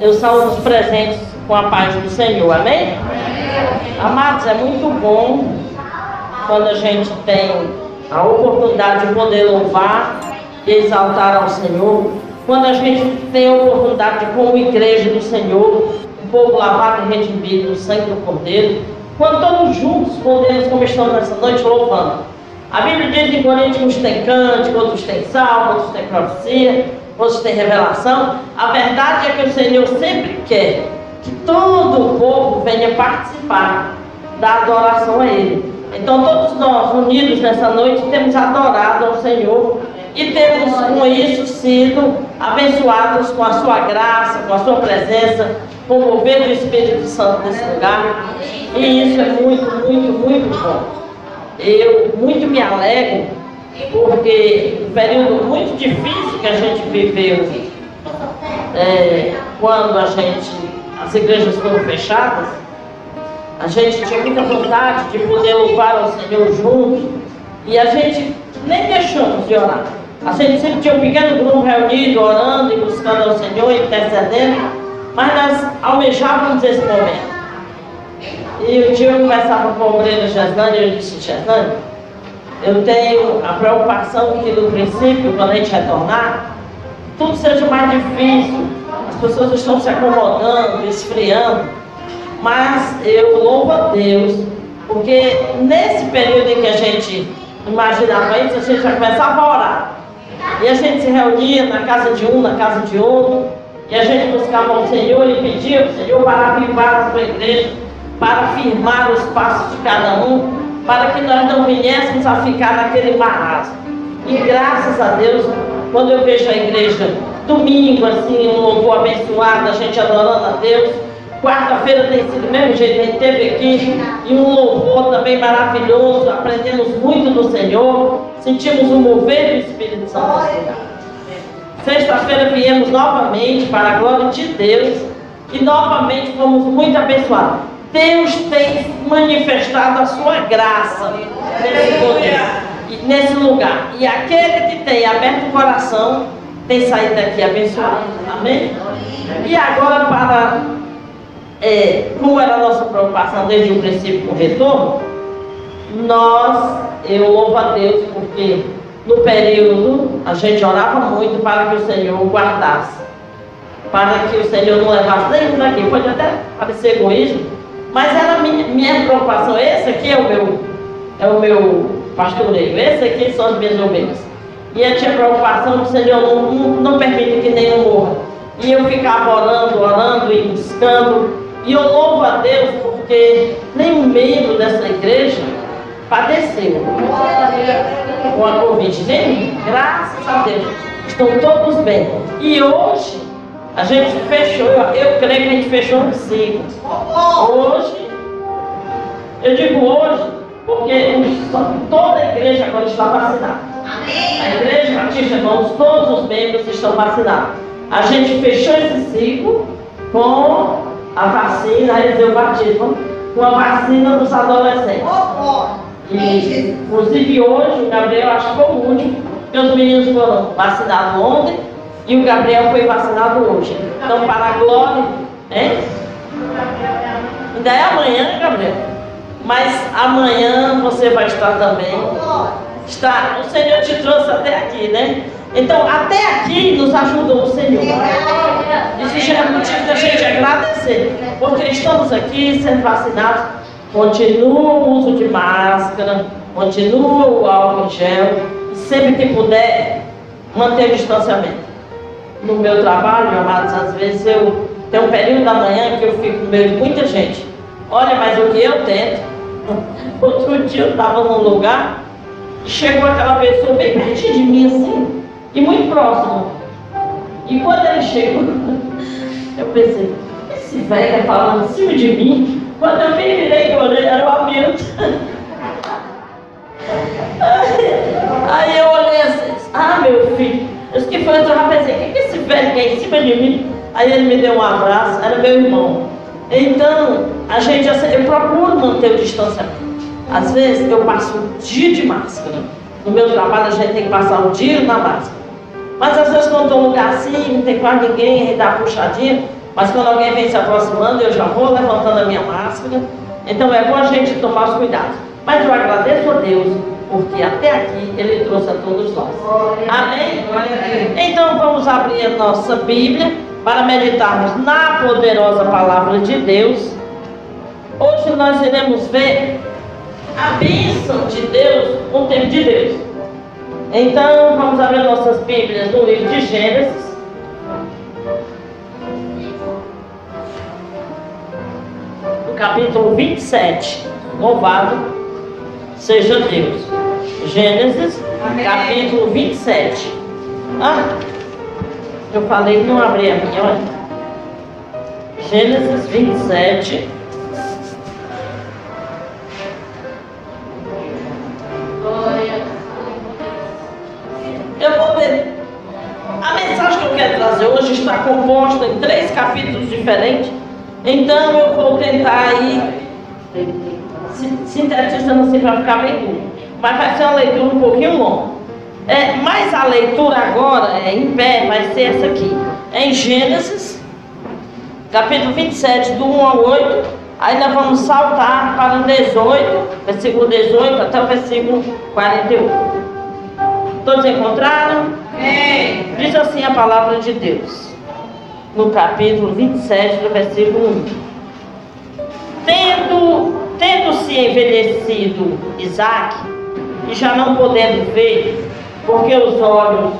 Eu saúdo os presentes com a paz do Senhor, amém? Amados, é muito bom quando a gente tem a oportunidade de poder louvar e exaltar ao Senhor, quando a gente tem a oportunidade de, como igreja do Senhor, o povo lavado e redimido no sangue do Cordeiro, quando todos juntos podemos, como estamos nessa noite, louvando. A Bíblia diz em Coríntios tem cântico, outros tem salmo, outros tem profecia, outros tem revelação. A verdade é que o Senhor sempre quer que todo o povo venha participar da adoração a Ele. Então todos nós unidos nessa noite temos adorado ao Senhor e temos com isso sido abençoados com a sua graça, com a sua presença, com o mover do Espírito Santo nesse lugar. E isso é muito, muito, muito bom. Eu muito me alegro, porque um período muito difícil que a gente viveu é, quando a gente, as igrejas foram fechadas, a gente tinha muita vontade de poder louvar ao Senhor juntos e a gente nem deixamos de orar. A gente sempre tinha um pequeno grupo reunido, orando e buscando ao Senhor, intercedendo, mas nós almejávamos esse momento. E um dia eu conversava com a obreira Geslane e eu disse, Geslane, eu tenho a preocupação que no princípio, quando a gente retornar, tudo seja mais difícil, as pessoas estão se acomodando, esfriando, mas eu louvo a Deus, porque nesse período em que a gente imaginava isso, a gente já começava a orar. E a gente se reunia na casa de um, na casa de outro, e a gente buscava o Senhor e pedia ao Senhor para avivar a sua igreja, para firmar os passos de cada um, para que nós não viéssemos a ficar naquele marasmo. E graças a Deus, quando eu vejo a igreja domingo, assim, um louvor abençoado, a gente adorando a Deus, Quarta-feira tem sido do mesmo jeito, a gente teve aqui e um louvor também maravilhoso, aprendemos muito do Senhor, sentimos o mover do Espírito Santo. Sexta-feira viemos novamente para a glória de Deus e novamente fomos muito abençoados. Deus tem manifestado a sua graça nesse poder, nesse lugar. E aquele que tem aberto o coração tem saído daqui abençoado. Amém? E agora para é, como era a nossa preocupação desde o princípio com o retorno, nós, eu louvo a Deus porque no período a gente orava muito para que o Senhor guardasse, para que o Senhor não levasse nenhum daqui. Pode até parecer egoísmo, mas era minha, minha preocupação. Esse aqui é o meu, é o meu pastoreio, esse aqui são as minhas ovelhas. E eu tinha preocupação que o Senhor não, não, permite que nenhum morra. E eu ficava orando, orando e buscando e eu louvo a Deus porque nenhum membro dessa igreja padeceu com a Covid. Nem, graças a Deus. Estão todos bem. E hoje, a gente fechou, eu, creio que a gente fechou um ciclo. Hoje, eu digo hoje, porque toda a igreja agora está vacinada. A igreja Batista Irmãos, todos os membros estão vacinados. A gente fechou esse ciclo com a vacina, eles deu batismo com a vacina dos adolescentes. E, inclusive hoje, o Gabriel acho que foi o último, porque os meninos foram vacinados ontem e o Gabriel foi vacinado hoje. Então, para a glória, hein? Ainda é amanhã, né, Gabriel? Mas amanhã você vai estar também. Está, o Senhor te trouxe até aqui, né? Então, até aqui nos ajudou o Senhor. Isso já é motivo da gente agradecer, porque estamos aqui sendo vacinados. Continua o uso de máscara, continua o álcool em gel, sempre que puder, manter o distanciamento. No meu trabalho, amados, às vezes eu tenho um período da manhã que eu fico no meio de muita gente. Olha, mas o que eu tento. Outro dia eu estava num lugar, chegou aquela pessoa bem pertinho de mim assim, e muito próximo. E quando ele chegou, eu pensei, esse velho está falando em cima de mim. Quando eu me virei e olhei, era o Hamilton. Aí eu olhei assim, ah meu filho, eu que foi, eu já pensei, o que, que esse velho quer em cima de mim? Aí ele me deu um abraço, era meu irmão. Então, a gente, eu procuro manter o distanciamento. Às vezes eu passo um dia de máscara. No meu trabalho a gente tem que passar um dia na máscara. Mas às vezes quando estou num lugar assim, não tem quase ninguém, dá puxadinha, Mas quando alguém vem se aproximando, eu já vou levantando a minha máscara. Então é bom a gente tomar os cuidados. Mas eu agradeço a Deus, porque até aqui Ele trouxe a todos nós. Amém? Então vamos abrir a nossa Bíblia para meditarmos na poderosa palavra de Deus. Hoje nós iremos ver a bênção de Deus no tempo de Deus. Então vamos abrir nossas Bíblias no livro de Gênesis. capítulo 27. Louvado seja Deus. Gênesis, Amém. capítulo 27. Ah, eu falei não abri a minha, olha. Gênesis 27. Eu vou ver. A mensagem que eu quero trazer hoje está composta em três capítulos diferentes. Então eu vou tentar aí, sintetizando assim para ficar bem curto. Mas vai ser uma leitura um pouquinho longa. É, mas a leitura agora, é em pé, vai ser essa aqui. É em Gênesis, capítulo 27, do 1 ao 8. Aí nós vamos saltar para o 18, versículo 18 até o versículo 41. Todos encontraram? Diz assim a palavra de Deus no capítulo 27, do versículo 1. Tendo, tendo se envelhecido Isaac, e já não podendo ver, porque os olhos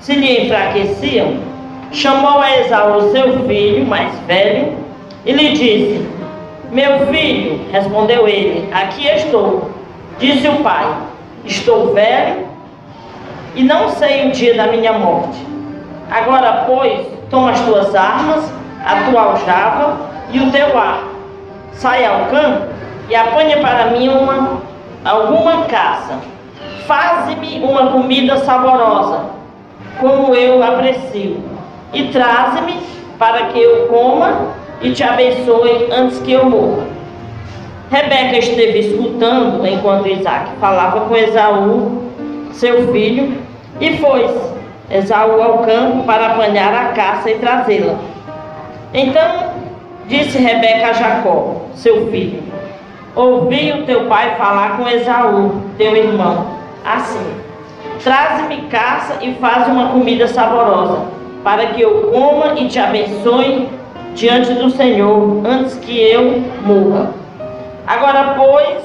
se lhe enfraqueciam, chamou a Esaú seu filho mais velho e lhe disse: Meu filho, respondeu ele, aqui estou. Disse o pai: Estou velho e não sei o dia da minha morte. Agora, pois, toma as tuas armas, a tua aljava e o teu ar. Sai ao campo e apanha para mim uma, alguma caça. Faze-me uma comida saborosa, como eu aprecio, e traze-me para que eu coma e te abençoe antes que eu morra. Rebeca esteve escutando enquanto Isaac falava com Esaú, seu filho, e foi-se Esaú ao campo para apanhar a caça e trazê-la. Então disse Rebeca a Jacó, seu filho: Ouvi o teu pai falar com Esaú, teu irmão, assim: Traze-me caça e faz uma comida saborosa, para que eu coma e te abençoe diante do Senhor, antes que eu morra. Agora, pois,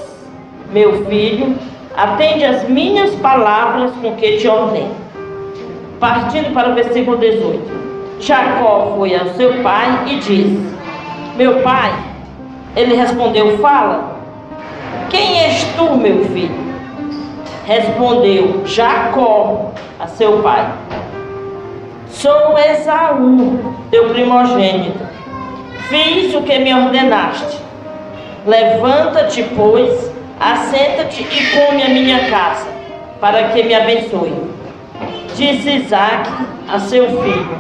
meu filho, Atende as minhas palavras com que te ordeno. Partindo para o versículo 18. Jacó foi ao seu pai e disse: Meu pai, ele respondeu: Fala, quem és tu, meu filho? Respondeu Jacó a seu pai: Sou Esaú, teu primogênito. Fiz o que me ordenaste. Levanta-te, pois, Assenta-te e come a minha casa, para que me abençoe. Disse Isaac a seu filho: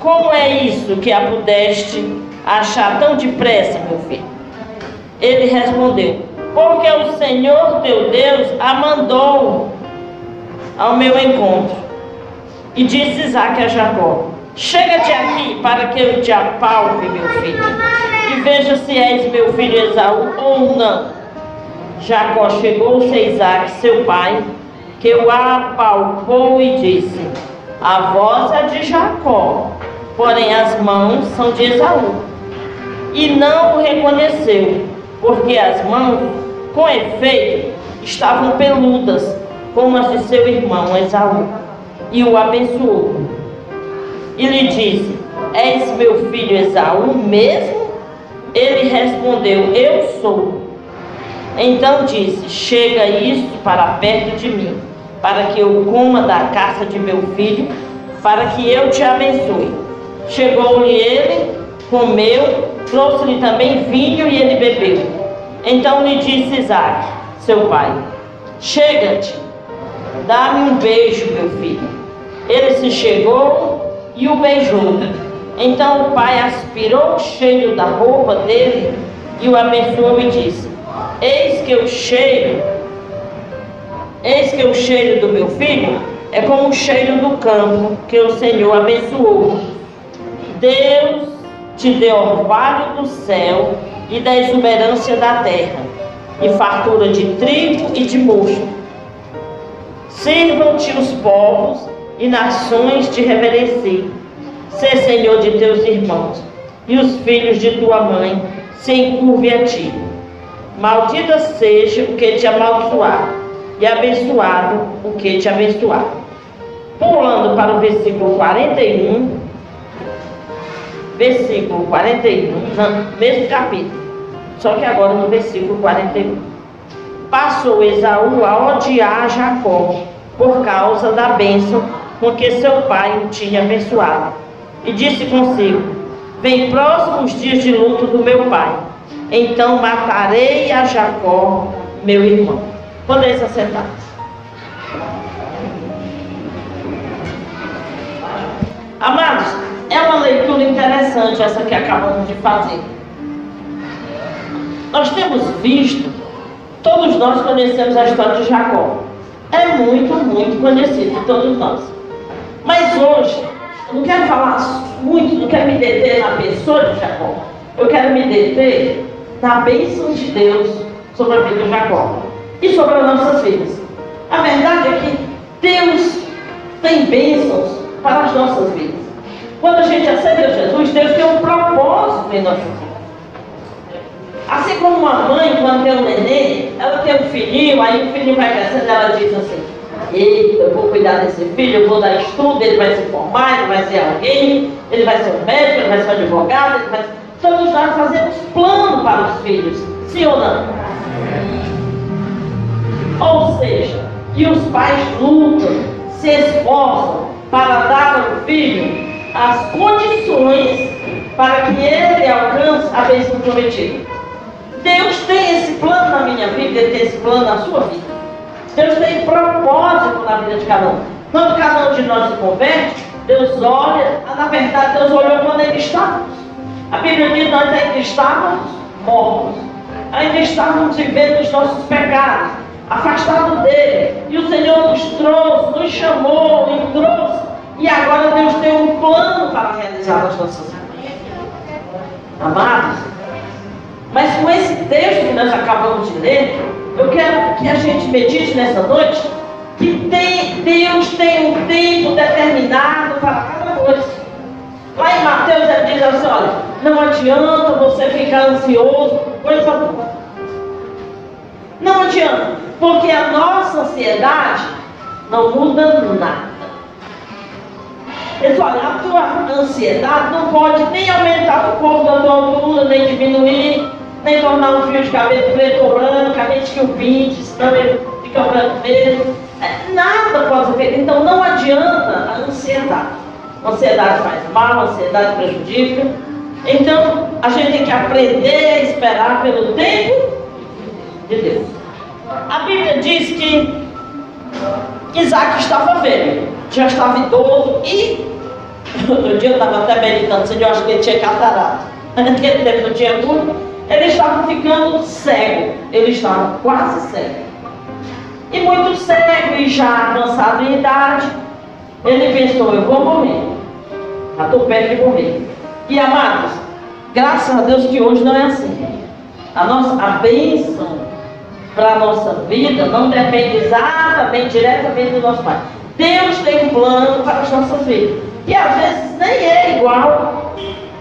Como é isso que a pudeste achar tão depressa, meu filho? Ele respondeu: Porque o Senhor teu Deus a mandou ao meu encontro. E disse Isaac a Jacó: Chega-te aqui para que eu te apalpe, meu filho, e veja se és meu filho Esaú ou não. Jacó chegou-se a Isaac, seu pai, que o apalpou e disse: A voz é de Jacó, porém as mãos são de Esaú. E não o reconheceu, porque as mãos, com efeito, estavam peludas, como as de seu irmão Esaú. E o abençoou. E lhe disse: És meu filho Esaú mesmo? Ele respondeu: Eu sou. Então disse: Chega isto para perto de mim, para que eu coma da caça de meu filho, para que eu te abençoe. Chegou-lhe ele, comeu, trouxe-lhe também vinho e ele bebeu. Então lhe disse Isaac, seu pai: Chega-te, dá-me um beijo, meu filho. Ele se chegou e o beijou. Então o pai aspirou o cheiro da roupa dele e o abençoou e disse: Eis que o cheiro, eis que o cheiro do meu filho é como o cheiro do campo que o Senhor abençoou. Deus te deu orvalho do céu e da exuberância da terra, e fartura de trigo e de mosto. Sirvam-te os povos e nações te reverenciem. Sê Senhor de teus irmãos, e os filhos de tua mãe se encurvem a ti. Maldita seja o que te amaldiçoar, e abençoado o que te abençoar. Pulando para o versículo 41, versículo 41, no mesmo capítulo, só que agora no versículo 41. Passou Esaú a odiar Jacó por causa da bênção com que seu pai o tinha abençoado. E disse consigo: Vem próximos dias de luto do meu pai, então matarei a Jacó, meu irmão. Podeis assentar. Amados, é uma leitura interessante essa que acabamos de fazer. Nós temos visto, todos nós conhecemos a história de Jacó. É muito, muito conhecido, todos nós. Mas hoje, eu não quero falar muito, não quero me deter na pessoa de Jacó. Eu quero me deter na bênção de Deus sobre a vida de Jacó e sobre as nossas vidas. A verdade é que Deus tem bênçãos para as nossas vidas. Quando a gente aceitou Jesus, Deus tem um propósito em nossa vida. Assim como uma mãe, quando tem um neném, ela tem um filhinho, aí o filhinho vai crescendo, ela diz assim, eita, eu vou cuidar desse filho, eu vou dar estudo, ele vai se formar, ele vai ser alguém, ele vai ser um médico, ele vai ser um advogado, ele vai ser... Todos nós fazemos plano para os filhos, sim ou não? Ou seja, que os pais lutam, se esforçam para dar ao filho as condições para que ele alcance a bênção prometida. Deus tem esse plano na minha vida, Ele tem esse plano na sua vida. Deus tem propósito na vida de cada um. Quando cada um de nós se converte, Deus olha, na verdade Deus olhou quando ele estávamos. A Bíblia diz nós ainda estávamos mortos. Ainda estávamos vivendo os nossos pecados, afastados dele. E o Senhor nos trouxe, nos chamou, nos trouxe. E agora Deus tem um plano para realizar nas nossas vidas. Amados, mas com esse texto que nós acabamos de ler, eu quero que a gente medite nessa noite que tem, Deus tem um tempo determinado para cada coisa. Lá em Mateus ele diz assim, olha, não adianta você ficar ansioso coisa alguma. Não adianta, porque a nossa ansiedade não muda nada. Ele fala, a tua ansiedade não pode nem aumentar o corpo da tua altura, nem diminuir, nem tornar um fio de cabelo preto ou branco, pinte, senão ele fica branco mesmo. É, nada pode ser Então não adianta a ansiedade. A ansiedade faz mal, a ansiedade prejudica. Então a gente tem que aprender a esperar pelo tempo de Deus. A Bíblia diz que Isaac estava velho, já estava idoso e outro dia eu estava até meditando, eu acho que ele tinha catarata. Naquele tempo não tinha tudo. Ele estava ficando cego, ele estava quase cego. E muito cego e já avançado em idade, ele pensou, eu vou morrer. Já estou perto de morrer. E amados, graças a Deus que hoje não é assim. A nossa a bênção para a nossa vida não depende exatamente, diretamente do nosso Pai. Deus tem um plano para as nossas vidas. E às vezes nem é igual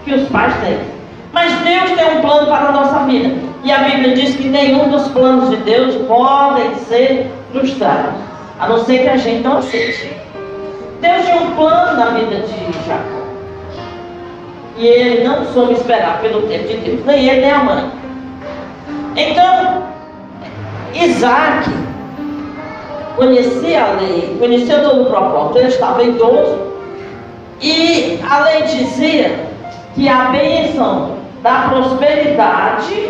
que os pais têm. Mas Deus tem um plano para a nossa vida. E a Bíblia diz que nenhum dos planos de Deus podem ser frustrados, a não ser que a gente não aceite. Deus tinha um plano na vida de Jacó. E ele não soube esperar pelo tempo de Deus, nem ele nem a mãe. Então, Isaac conhecia a lei, conhecia todo o propósito, ele estava idoso, e a lei dizia que a bênção da prosperidade,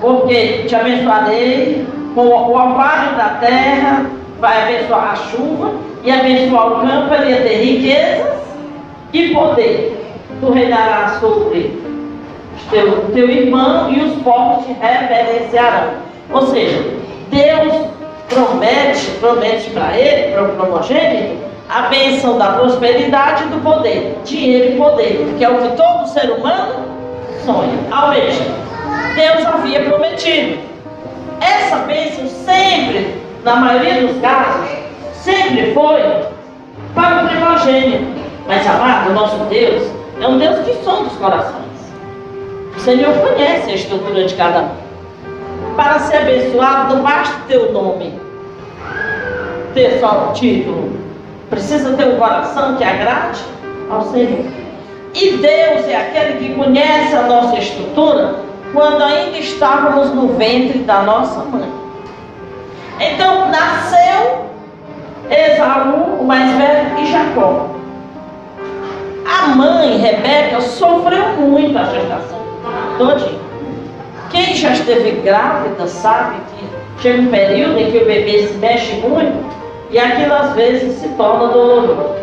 porque te abençoarei com o orvalho da terra, vai abençoar a chuva e abençoar o campo, ele ia ter riquezas e poder. Tu reinarás sobre teu, teu irmão e os povos te reverenciarão. Ou seja, Deus promete, promete para ele, para o primogênito, a bênção da prosperidade e do poder, dinheiro e poder, que é o que todo ser humano sonha, almeja. Deus havia prometido. Essa bênção sempre, na maioria dos casos, sempre foi para o primogênito. Mas, amado, o nosso Deus é um Deus que sonda os corações. O Senhor conhece a estrutura de cada um. Para ser abençoado, não basta ter o nome, ter só o título. Precisa ter um coração que agrade ao Senhor. E Deus é aquele que conhece a nossa estrutura quando ainda estávamos no ventre da nossa mãe. Então nasceu Esaú, o mais velho, e Jacó. A mãe, Rebeca, sofreu muito a gestação todinha. Quem já esteve grávida sabe que chega um período em que o bebê se mexe muito e aquilo às vezes se torna doloroso.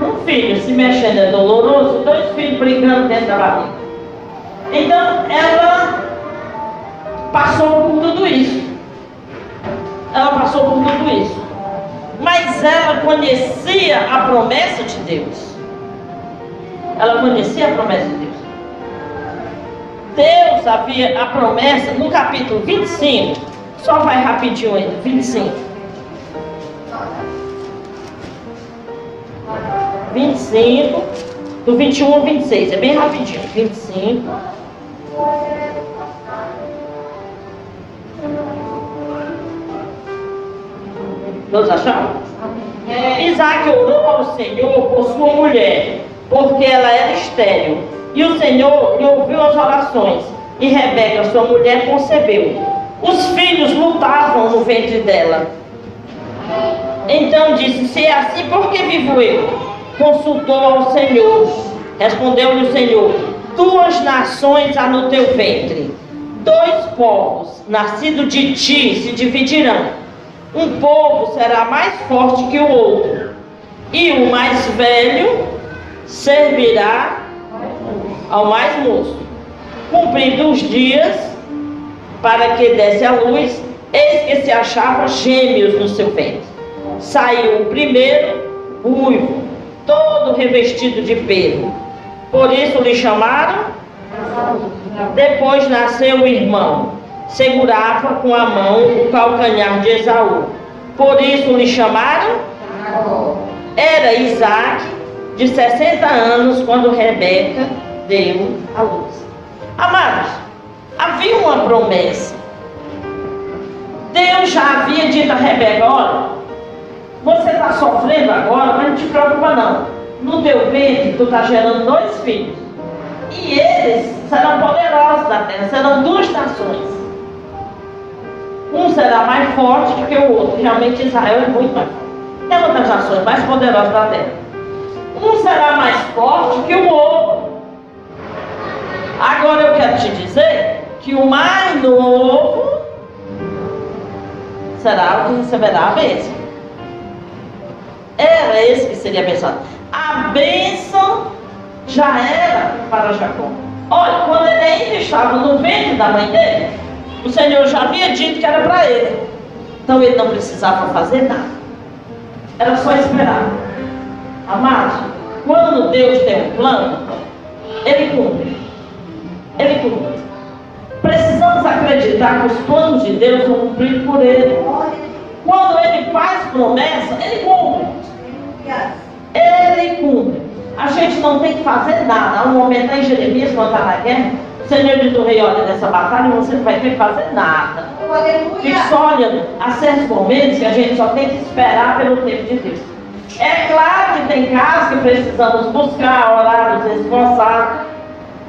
Um filho se mexendo é doloroso, dois filhos brincando dentro da barriga. Então ela passou por tudo isso. Ela passou por tudo isso. Mas ela conhecia a promessa de Deus. Ela conhecia a promessa de Deus. Deus havia a promessa no capítulo 25. Só vai rapidinho ainda, 25. 25, do 21 ao 26, é bem rapidinho. 25. Todos acharam? É. Isaac orou ao Senhor por sua mulher, porque ela era estéril. E o Senhor lhe ouviu as orações. E Rebeca, sua mulher, concebeu. Os filhos lutavam no ventre dela. Então disse: Se é assim, por que vivo eu? Consultou ao Senhor. Respondeu-lhe o Senhor: Duas nações há no teu ventre. Dois povos, nascidos de ti, se dividirão um povo será mais forte que o outro, e o mais velho servirá ao mais moço. Cumprindo os dias para que desse a luz, eis que se achava gêmeos no seu ventre. Saiu o primeiro, ruivo, todo revestido de pelo. Por isso lhe chamaram. Depois nasceu o irmão segurava com a mão o calcanhar de Esaú. Por isso lhe chamaram? Era Isaac, de 60 anos, quando Rebeca deu a luz. Amados, havia uma promessa. Deus já havia dito a Rebeca: olha, você está sofrendo agora, mas não te preocupa não. No teu ventre, tu está gerando dois filhos. E eles serão poderosos da terra, serão duas nações. Um será mais forte do que o outro. Realmente Israel é muito mais forte. É uma das nações mais poderosas da terra. Um será mais forte que o outro. Agora eu quero te dizer que o mais novo será o que receberá a bênção. Era esse que seria abençoado. A bênção já era para Jacó. Olha, quando ele ainda estava no ventre da mãe dele, o Senhor já havia dito que era para ele. Então ele não precisava fazer nada. Era só esperar. Amados, quando Deus tem um plano, Ele cumpre. Ele cumpre. Precisamos acreditar que os planos de Deus são cumpridos por Ele. Quando Ele faz promessa, Ele cumpre. Ele cumpre. A gente não tem que fazer nada. Há um momento em Jeremias, quando está na guerra, Senhor diz o rei, olha, nessa batalha você não vai ter que fazer nada. Fique só olhando. Há certos momentos que a gente só tem que esperar pelo tempo de Deus. É claro que tem casos que precisamos buscar, orar, nos esforçar.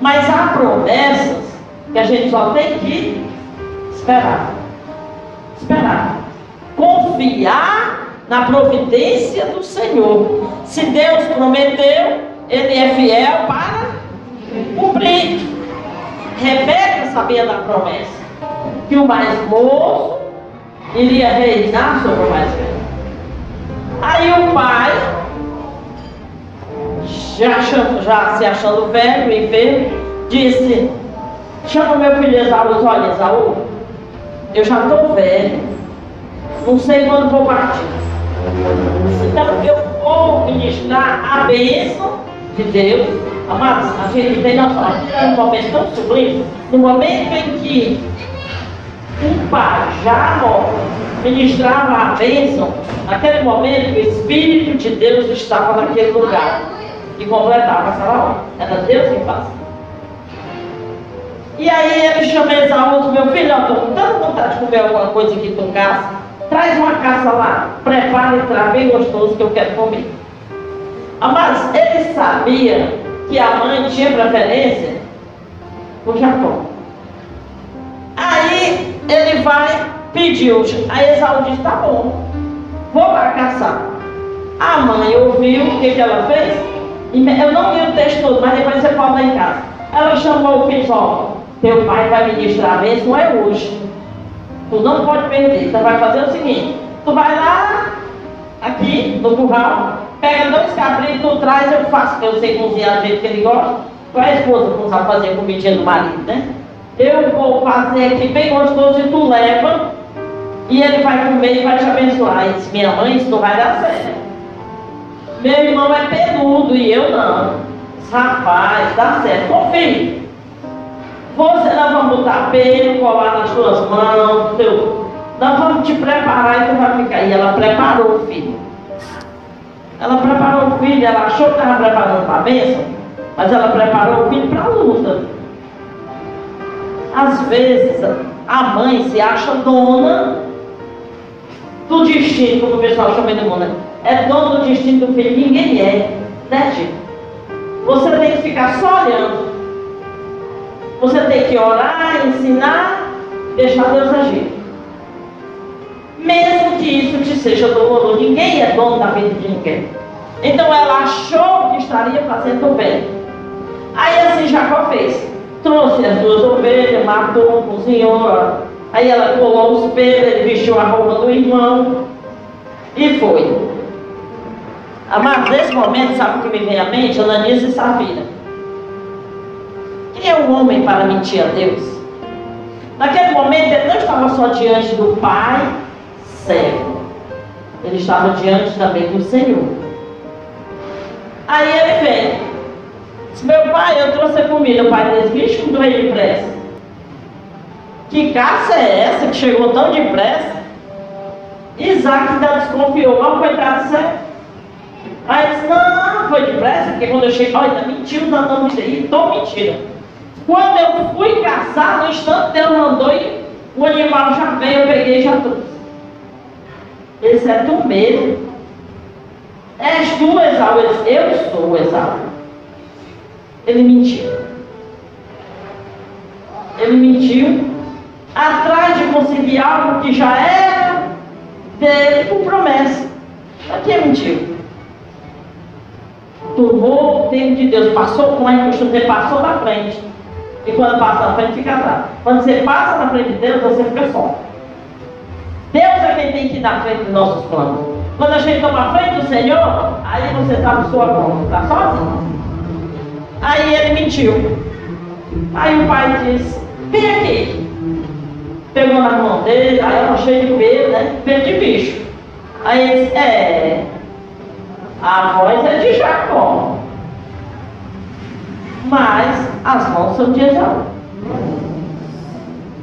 Mas há promessas que a gente só tem que esperar. Esperar. Confiar na providência do Senhor. Se Deus prometeu, Ele é fiel para cumprir. Rebeca sabia da promessa que o mais moço iria reinar sobre o mais velho. Aí o pai, já, já se achando velho e enfermo, disse: Chama meu filho Esaú, olha, Esaú, eu já estou velho, não sei quando vou partir. Então eu vou ministrar a bênção de Deus. Amados, a gente tem noção, um momento tão sublime, no momento em que um pajaro ministrava a bênção, naquele momento o Espírito de Deus estava naquele lugar e completava aquela hora. Era Deus quem fazia. E aí ele chama Esaú, meu filho, eu estou com tanta vontade de comer alguma coisa aqui com caça. Traz uma caça lá, prepara e traz bem gostoso que eu quero comer. Mas ele sabia que a mãe tinha preferência por Jacó. Aí ele vai, pediu, aí Esaú disse, tá bom, vou lá caçar. A mãe ouviu, o que, que ela fez? Eu não li o texto todo, mas depois você pode em casa. Ela chamou o filho, ó, teu pai vai ministrar a bênção é hoje. Tu não pode perder. Tu vai fazer o seguinte: tu vai lá, aqui, no curral, pega dois cabritos, tu traz, eu faço, que eu sei cozinhar do jeito que ele gosta. Tu é a esposa não sabe fazer comidinha do marido, né? Eu vou fazer aqui bem gostoso e tu leva. E ele vai comer e vai te abençoar. E disse, minha mãe, isso não vai dar certo. Meu irmão é peludo e eu não. Rapaz, dá certo. Confie. Você, nós vamos botar pelo, colar nas suas mãos, teu, nós vamos te preparar e tu vai ficar. E ela preparou o filho. Ela preparou o filho, ela achou que estava preparando para a bênção, mas ela preparou o filho para a luta. Às vezes, a mãe se acha dona do destino, como o pessoal chama de mundo. É dona do destino do filho, ninguém é. Né, gente? Você tem que ficar só olhando. Você tem que orar, ensinar, deixar Deus agir. Mesmo que isso te seja doloroso, ninguém é dono da vida de ninguém. Então ela achou que estaria fazendo bem. Aí assim Jacó fez. Trouxe as duas ovelhas, matou, cozinhou. Aí ela colou os pelos, ele vestiu a roupa do irmão e foi. Mas nesse momento, sabe o que me vem à mente? Ananias e Safira. Quem é o homem para mentir a Deus? Naquele momento ele não estava só diante do Pai cego, ele estava diante também do Senhor. Aí ele vem, diz, meu pai, eu trouxe a comida, o pai diz, bicho, como veio depressa. Que caça é essa que chegou tão depressa? Isaac ainda desconfiou, mas coitado cego. Aí disse, não, não, foi depressa, porque quando eu cheguei, olha, tá mentindo, não, não, aí, estou mentindo. Quando eu fui caçar, no instante Deus mandou e o animal já veio, eu peguei e já trouxe. Esse é tu mesmo. És tu, Esaú? Ele disse, eu sou Esaú. Ele mentiu. Ele mentiu atrás de conseguir algo que já era dele por promessa. Para que mentiu? Turmou o tempo de Deus, passou com a costume passou na frente. E quando passa na frente, fica atrás. Quando você passa na frente de Deus, você fica só. Deus é quem tem que ir na frente dos nossos planos. Quando a gente toma a frente do Senhor, aí você está no sua conta, está sozinho. Aí ele mentiu. Aí o pai disse, vem aqui. Pegou na mão dele, aí ela cheia de pelo, né? Pelo de bicho. Aí ele disse, é, a voz é de Jacó mas as mãos são de Esaú.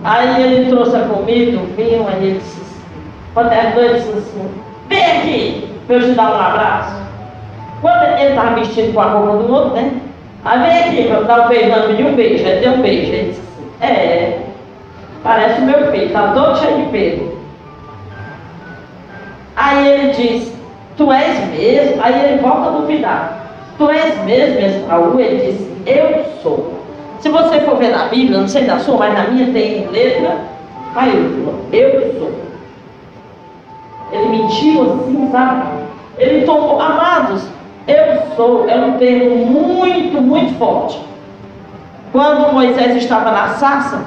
Aí ele trouxe a comida, o vinho, aí ele disse, quando ele disse assim, vem aqui para eu te dar um abraço. Quando ele estava vestido com a roupa do outro, né? Aí vem aqui para eu dar um pedir um beijo, ele deu um beijo. Ele disse assim, é, parece o meu filho, está todo cheio de pelo. Aí ele diz, tu és mesmo? Aí ele volta a duvidar. Tu és mesmo, Esaú? Ele disse, eu sou. Se você for ver na Bíblia, não sei da sua, mas na minha tem letra maiúscula. Eu sou. Ele mentiu assim, sabe? Ele tomou, amados, eu sou, é um termo muito, muito forte. Quando Moisés estava na sarça,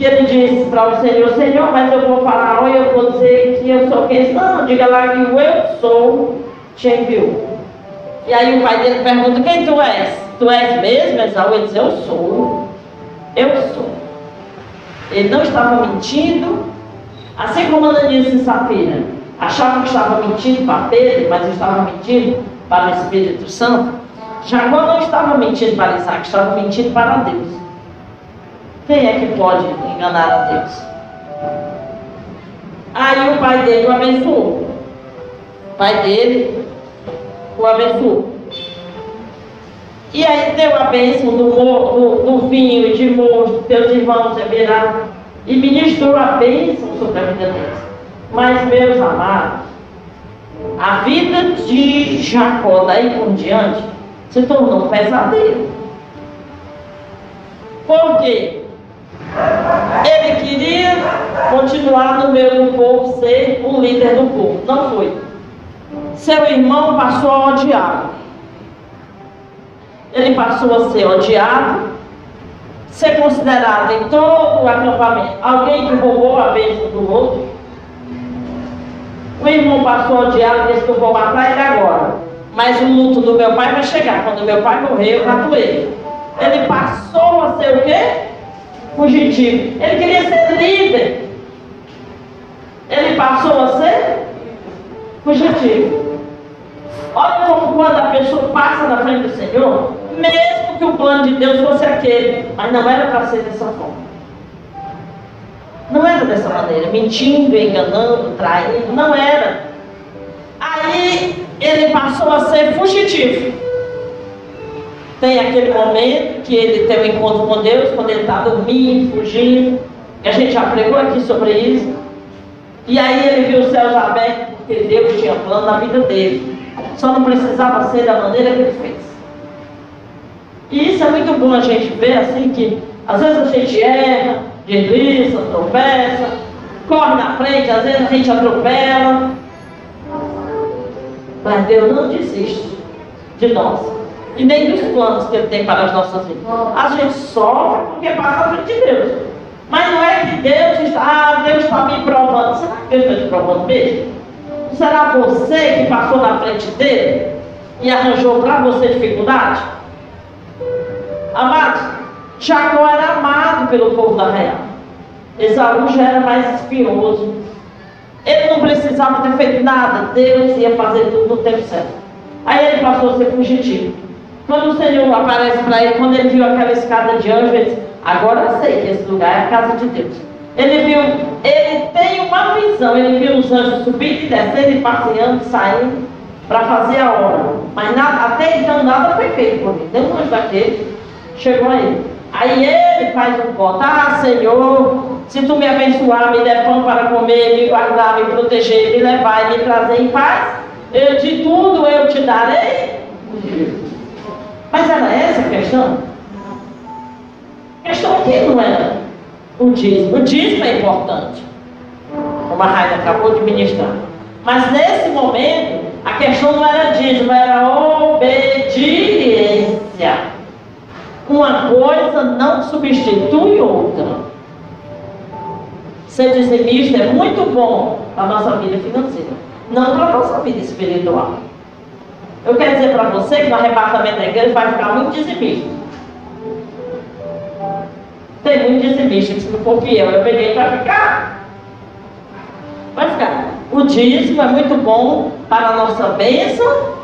que ele disse para o Senhor, Senhor, mas eu vou falar, ou eu vou dizer que eu sou quem? Não, diga lá que eu sou te enviou. E aí o pai dele pergunta, quem tu és? Tu és mesmo, Esaú? Ele diz, eu sou. Eu sou. Ele não estava mentindo, assim como Ananias e Safira. achavam que estava mentindo para Pedro, mas estava mentindo para o Espírito Santo. Jacó não estava mentindo para Isaac, estava mentindo para Deus. Quem é que pode enganar a Deus? Aí o pai dele o abençoou. O pai dele o abençoou. E aí deu a bênção do, do, do vinho de moço, teus irmãos beberão, e ministrou a bênção sobre a vida deles. Mas, meus amados, a vida de Jacó daí por diante se tornou um pesadelo. Por quê? Ele queria continuar no meio do povo, ser o líder do povo. Não foi. Seu irmão passou a odiá-lo. Ele passou a ser odiado, ser considerado em todo o acampamento alguém que roubou a bênção do outro. O irmão passou a odiar, disse que eu vou matar ele agora. Mas o luto do meu pai vai chegar. Quando meu pai morrer, eu mato ele. Ele passou a ser o quê? Fugitivo. Ele queria ser líder. Ele passou a ser fugitivo. Olha como quando a pessoa passa na frente do Senhor, mesmo que o plano de Deus fosse aquele, mas não era para ser dessa forma. Não era dessa maneira, mentindo, enganando, traindo, não era. Aí ele passou a ser fugitivo. Tem aquele momento que ele tem um encontro com Deus, quando ele está dormindo, fugindo. E a gente já pregou aqui sobre isso. E aí ele viu os céus abertos, porque Deus tinha plano na vida dele. Só não precisava ser da maneira que ele fez. E isso é muito bom a gente ver assim que às vezes a gente erra, desliza, tropeça, corre na frente, às vezes a gente atropela. Mas Deus não desiste de nós. E nem dos planos que Ele tem para as nossas vidas. A gente sofre porque passa à frente de Deus. Mas não é que Deus está, ah, Deus está me provando. Será que Deus está te provando mesmo? Será você que passou na frente dele e arranjou para você dificuldade? Amados, Jacó era amado pelo povo da real. Esaú já era mais espinhoso. Ele não precisava ter feito nada. Deus ia fazer tudo no tempo certo. Aí ele passou a ser fugitivo. Quando o Senhor aparece para ele, quando ele viu aquela escada de anjo, ele disse, agora sei que esse lugar é a casa de Deus. Ele viu, ele tem uma visão, ele viu os anjos subindo e descendo e passeando, saindo para fazer a obra. Mas nada, até então nada foi feito por ele. Deu um anjo daquele, chegou a ele. Aí ele faz um voto, ah Senhor, se tu me abençoar, me der pão para comer, me guardar, me proteger, me levar e me trazer em paz, eu, de tudo eu te darei. Mas era essa a questão? A questão aqui não era o dízimo. O dízimo é importante, como a Raina acabou de ministrar. Mas nesse momento, a questão não era dízimo, era obediência. Uma coisa não substitui outra. Ser dizimista é muito bom para a nossa vida financeira, não para a nossa vida espiritual. Eu quero dizer para você que no arrebatamento da igreja vai ficar muito dizimista. Tem muito dizimista que se não for fiel, eu peguei para ficar. Vai ficar. O dízimo é muito bom para a nossa bênção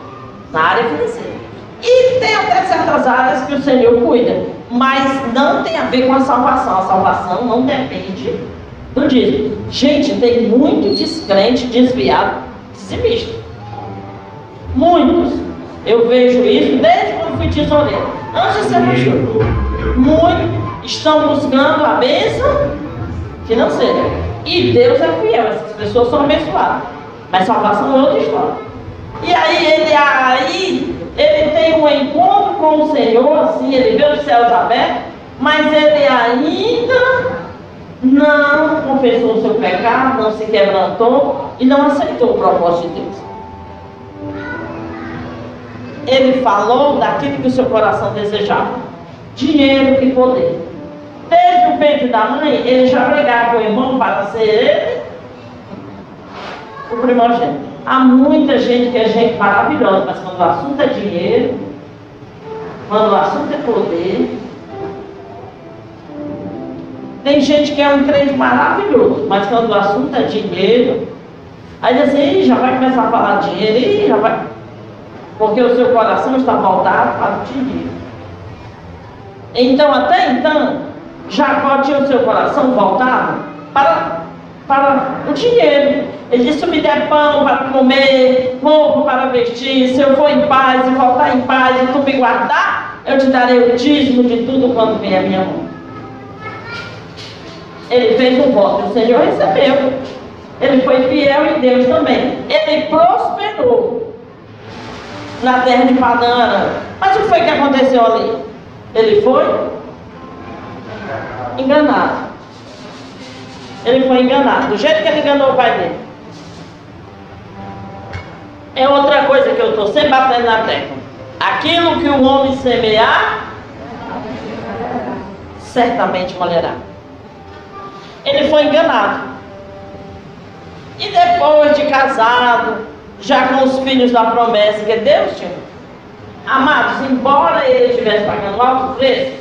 na área financeira. E tem até certas áreas que o Senhor cuida, mas não tem a ver com a salvação. A salvação não depende do dízimo. Gente, tem muito descrente, desviado, dizimista. Muitos. Eu vejo isso desde quando fui tesoureiro. Antes de ser pastor. Muitos estão buscando a bênção financeira. E Deus é fiel, essas pessoas são abençoadas. Mas salvação é outra história. E aí ele aí ele tem um encontro com o Senhor, assim, ele vê os céus abertos, mas ele ainda não confessou o seu pecado, não se quebrantou e não aceitou o propósito de Deus. Ele falou daquilo que o seu coração desejava: dinheiro e poder. Desde o peito da mãe, ele já pregava o irmão para ser ele o primogênito. Há muita gente que é gente maravilhosa, mas quando o assunto é dinheiro, quando o assunto é poder, tem gente que é um crente maravilhoso, mas quando o assunto é dinheiro, Aí diz assim, já vai começar a falar dinheiro, já vai. Porque o seu coração está voltado para o dinheiro. Então, até então, Jacó tinha o seu coração voltado para, para o dinheiro. Ele disse: se me der pão para comer, roupa para vestir, se eu for em paz e voltar em paz e tu me guardar, eu te darei o dízimo de tudo quando vier a minha mão. Ele fez um voto, o Senhor recebeu. Ele foi fiel em Deus também. Ele prosperou na terra de Padana. Mas o que foi que aconteceu ali? Ele foi enganado. Ele foi enganado. Do jeito que ele enganou o pai dele. É outra coisa que eu estou sempre batendo na tecla. Aquilo que o homem semear, certamente colherá. Ele foi enganado. E depois de casado, já com os filhos da promessa que Deus tinha. Amados, embora ele estivesse pagando alto preço,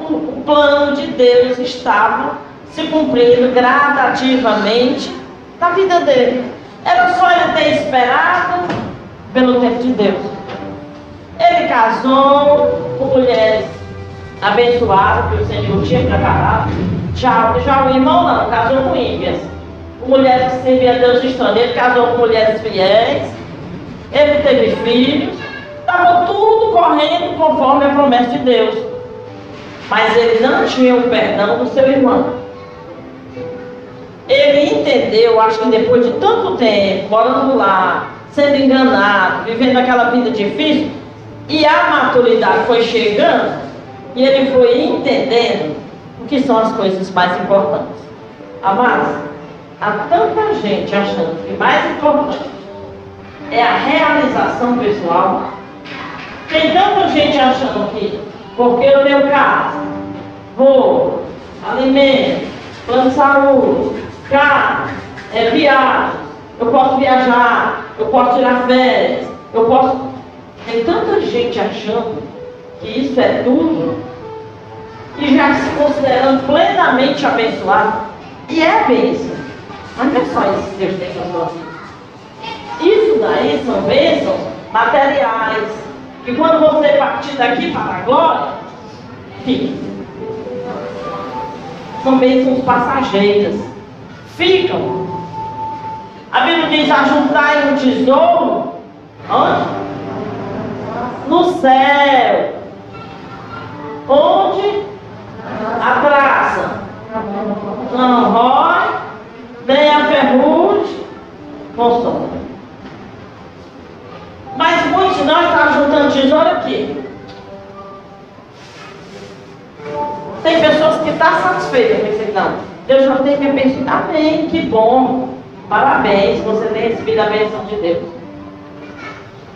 o plano de Deus estava se cumprindo gradativamente na vida dele. Era só ele ter esperado pelo tempo de Deus. Ele casou com mulheres abençoadas que o Senhor tinha preparado. Já, já o irmão não, casou com ímpias mulheres que serviam a Deus estranho. Ele casou com mulheres fiéis, ele teve filhos, estava tudo correndo conforme a promessa de Deus. Mas ele não tinha o perdão do seu irmão. Ele entendeu, acho que depois de tanto tempo, morando lá, sendo enganado, vivendo aquela vida difícil, e a maturidade foi chegando, e ele foi entendendo o que são as coisas mais importantes. Amados, Há tanta gente achando que mais importante é a realização pessoal. Tem tanta gente achando que, porque eu tenho casa, vou, alimento, plano de saúde, carro, é, viagem, eu posso viajar, eu posso tirar férias, eu posso. Tem tanta gente achando que isso é tudo e já se considerando plenamente abençoado. E é bênção. Mas é só isso que Deus tem para. Isso daí são bênçãos materiais. Que quando você partir daqui para a glória, fica. São bênçãos passageiras. Ficam. A Bíblia diz: ajuntai um tesouro. Onde? No céu. Onde? A traça. Não rói nem a ferrugem consome. Mas muitos de nós estão juntando tesouro aqui. Tem pessoas que estão tá satisfeitas esse não. Deus já tem me abençoado. Amém, que bom. Parabéns, você tem recebido a bênção de Deus.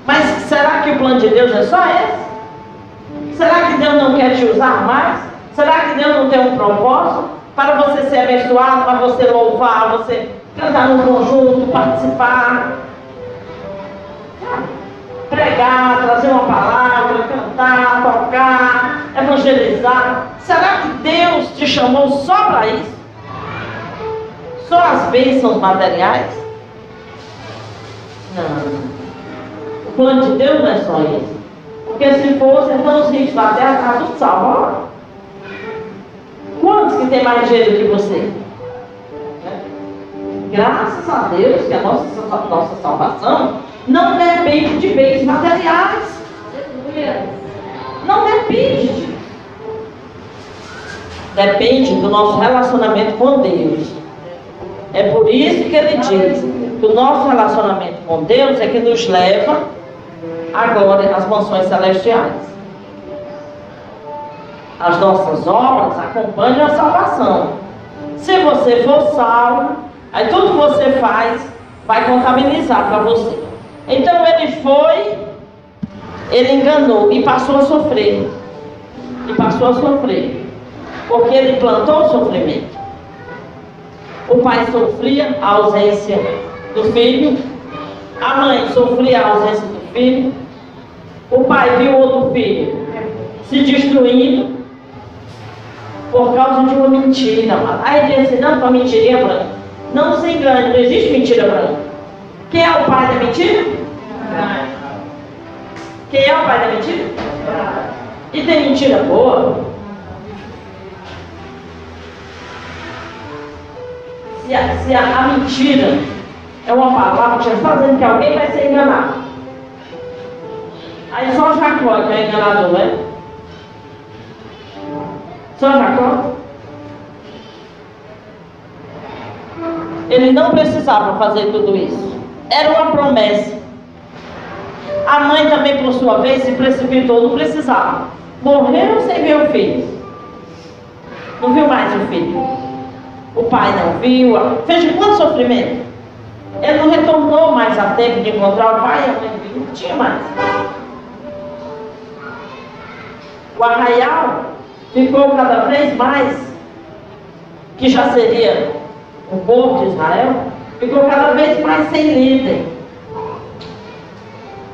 Mas será que o plano de Deus é só esse? Será que Deus não quer te usar mais? Será que Deus não tem um propósito? Para você ser abençoado, para você louvar, você cantar no conjunto, participar, pregar, trazer uma palavra, cantar, tocar, evangelizar. Será que Deus te chamou só para isso? Só as bênçãos materiais? Não. O plano de Deus não é só isso. Porque se fosse, então os ricos da terra estavam tudo salvos. Quantos que tem mais dinheiro que você? Graças a Deus que a nossa, nossa salvação não depende de bens materiais. Não depende. Depende do nosso relacionamento com Deus. É por isso que ele diz que o nosso relacionamento com Deus é que nos leva agora às mansões celestiais as nossas obras acompanham a salvação. Se você for salvo, aí tudo que você faz vai contabilizar para você. Então ele foi, ele enganou e passou a sofrer. E passou a sofrer. Porque ele plantou o sofrimento. O pai sofria a ausência do filho, a mãe sofria a ausência do filho, o pai viu outro filho se destruindo, por causa de uma mentira. Aí ele disse, não, uma mentirinha branca. Não se engane, não existe mentira branca. Quem é o pai da mentira? Quem é o pai da mentira? E tem mentira boa? Se a, se a, a mentira é uma palavra que está dizendo que alguém vai ser enganado. Aí só Jacó que é enganador, né? Só Jacó? Ele não precisava fazer tudo isso. Era uma promessa. A mãe também, por sua vez, se precipitou, não precisava. Morreu sem ver o filho. Não viu mais o filho. O pai não viu. Fez quanto sofrimento? Ele não retornou mais a tempo de encontrar o pai e a mãe. Não tinha mais. O arraial ficou cada vez mais, que já seria o povo de Israel, ficou cada vez mais sem líder.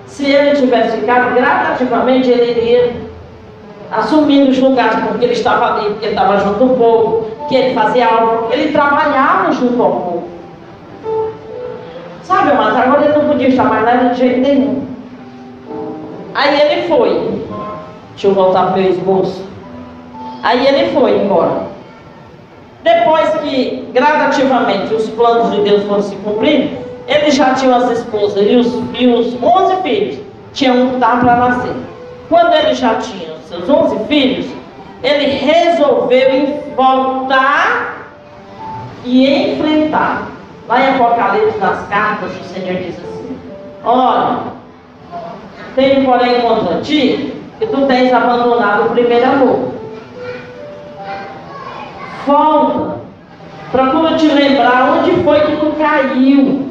Se ele tivesse ficado gradativamente, ele iria assumindo os lugares, porque ele estava ali, porque ele estava junto ao povo, que ele fazia algo, ele trabalhava junto ao povo. Sabe, mas agora ele não podia estar mais lá de jeito nenhum. Aí ele foi. Deixa eu voltar para o meu esboço. Aí ele foi embora. Depois que gradativamente os planos de Deus foram se cumprindo, ele já tinha as esposas e os, e os 11 filhos. Tinha um que para nascer. Quando ele já tinha os seus 11 filhos, ele resolveu voltar e enfrentar. Lá em Apocalipse, nas cartas, o Senhor diz assim: Olha, tenho porém contra ti que tu tens abandonado o primeiro amor. Volta. Procura te lembrar onde foi que tu caiu.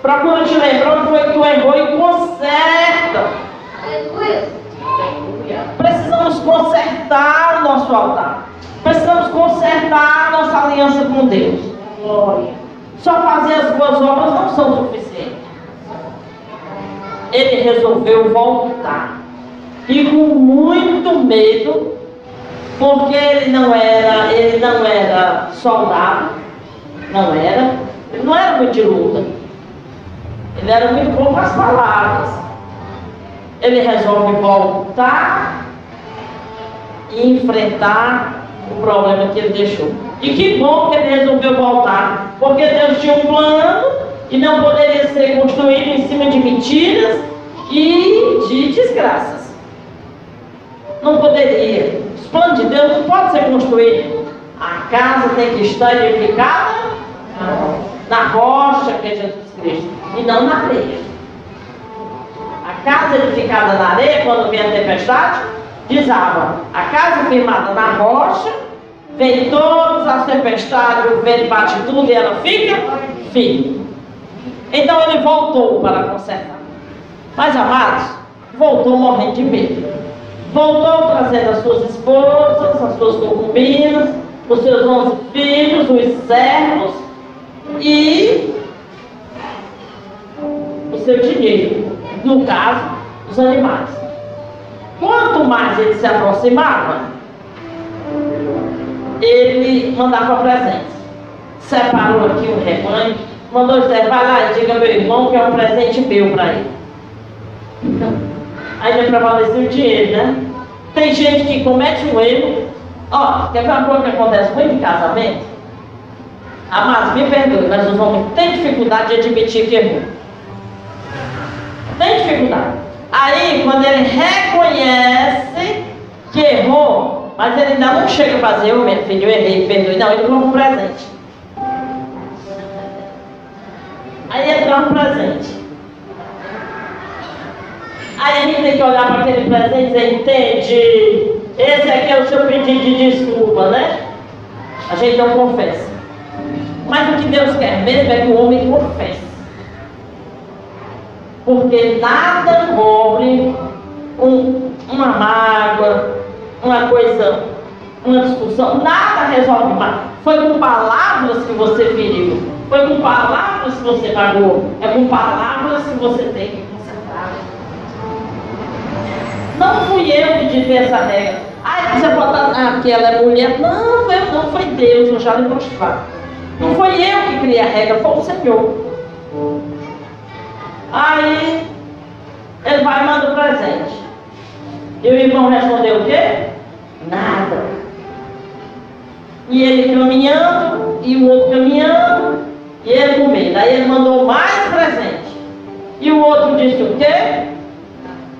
Procura te lembrar onde foi que tu errou e conserta. Precisamos consertar o nosso altar. Precisamos consertar a nossa aliança com Deus. Só fazer as boas obras não são suficientes. Ele resolveu voltar. E com muito medo, porque ele não era, ele não era soldado, não era, ele não era muito de luta. Ele era muito bom com as palavras. Ele resolve voltar e enfrentar o problema que ele deixou. E que bom que ele resolveu voltar, porque Deus tinha um plano e não poderia ser construído em cima de mentiras e de desgraças. Não poderia. Os planos de Deus não podem ser construídos. A casa tem que estar edificada na rocha que é Jesus Cristo e não na areia. A casa edificada na areia, quando vem a tempestade, desaba. A casa firmada na rocha, vem todas as tempestades, o vento bate tudo e ela fica firme. Então ele voltou para consertar. Mas amados, voltou morrendo de medo. Voltou trazendo as suas esposas, as suas concubinas, os seus onze filhos, os servos e o seu dinheiro. No caso, os animais. Quanto mais ele se aproximava, ele mandava presentes. Separou aqui um rebanho, mandou dizer, vai lá e diga meu irmão que é um presente meu para ele. Aí não prevaleceu o dinheiro, né? Tem gente que comete um erro. Ó, quer ver uma coisa que acontece muito em casamento? Amados, me perdoe, mas os homens têm dificuldade de admitir que errou. Tem dificuldade. Aí, quando ele reconhece que errou, mas ele ainda não chega a fazer, eu, meu filho, eu errei, perdoe. Não, ele compra um presente. Aí dá um presente. A gente tem que olhar para aquele presente e dizer, entendi. Esse aqui é o seu pedido de desculpa, né? A gente não confessa. Mas o que Deus quer mesmo é que o homem confesse. Porque nada cobre um, uma mágoa, uma coisa, uma discussão, nada resolve mais. Foi com palavras que você feriu, foi com palavras que você pagou, é com palavras que você tem que não fui eu que disse essa regra. Ai, você bota ah, que ela é mulher. Não, foi, não foi Deus, eu já lhe mostrava. Não foi eu que criei a regra, foi o Senhor. Aí ele vai e manda o presente. E o irmão respondeu o quê? Nada. E ele caminhando, e o outro caminhando, e ele no meio. Aí ele mandou mais presente. E o outro disse o quê?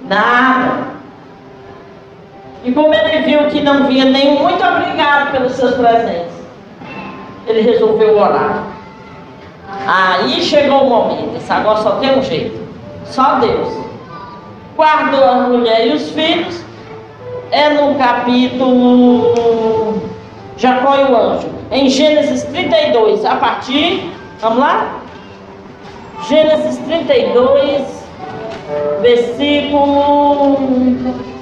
Nada. E como ele viu que não vinha nem muito obrigado pelos seus presentes, ele resolveu orar. Aí chegou o momento, disse, agora só tem um jeito. Só Deus guardou a mulher e os filhos, é no capítulo Jacó e o anjo, em Gênesis 32, a partir, vamos lá? Gênesis 32, versículo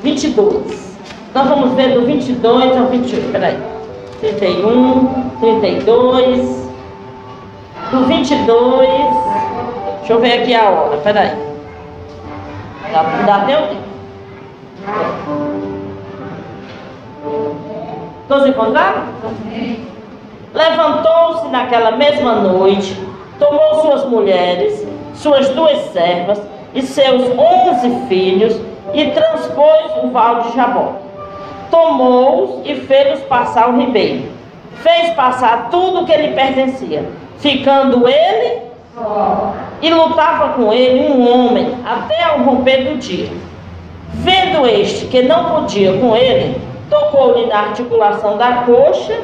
22. Nós vamos ver do 22 ao 28, peraí. 31, 32, do 22, deixa eu ver aqui a hora, peraí. Dá, dá até o tempo. Todos encontraram? Levantou-se naquela mesma noite, tomou suas mulheres, suas duas servas e seus onze filhos e transpôs o val de Jabó. Tomou-os e fez-os passar o ribeiro. Fez passar tudo o que lhe pertencia, ficando ele e lutava com ele um homem até o romper do dia. Vendo este que não podia com ele, tocou-lhe na articulação da coxa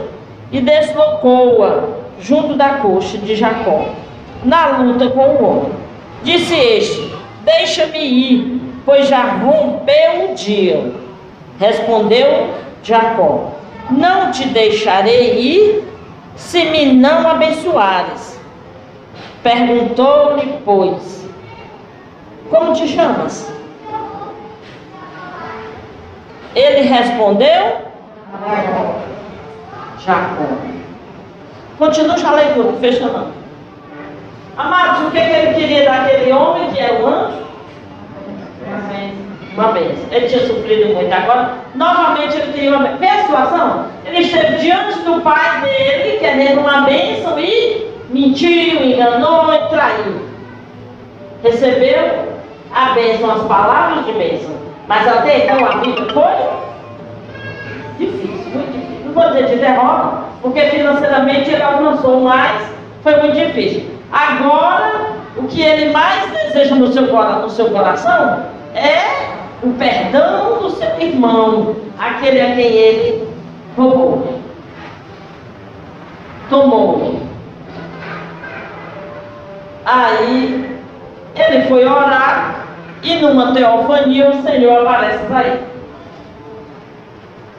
e deslocou-a junto da coxa de Jacó, na luta com o homem. Disse este: Deixa-me ir, pois já rompeu o dia. Respondeu Jacó: Não te deixarei ir se me não abençoares. Perguntou-lhe, pois, como te chamas? Ele respondeu, Jacó. Continua a leitura, fecha não. Amados, o que, que ele queria daquele homem que era o anjo? Uma bênção. Ele tinha sofrido muito. Agora, novamente, ele queria uma bênção. Vê a situação? Ele esteve diante do pai dele, querendo uma bênção e mentiu, enganou e traiu. Recebeu a bênção, as palavras de bênção. Mas até então a vida foi difícil, muito difícil. Não vou dizer de derrota, porque financeiramente ele alcançou mais, foi muito difícil. Agora, o que ele mais deseja no seu, no seu coração é o perdão do seu irmão, aquele a quem ele roubou. Tomou. Aí ele foi orar e numa teofania o Senhor aparece para ele.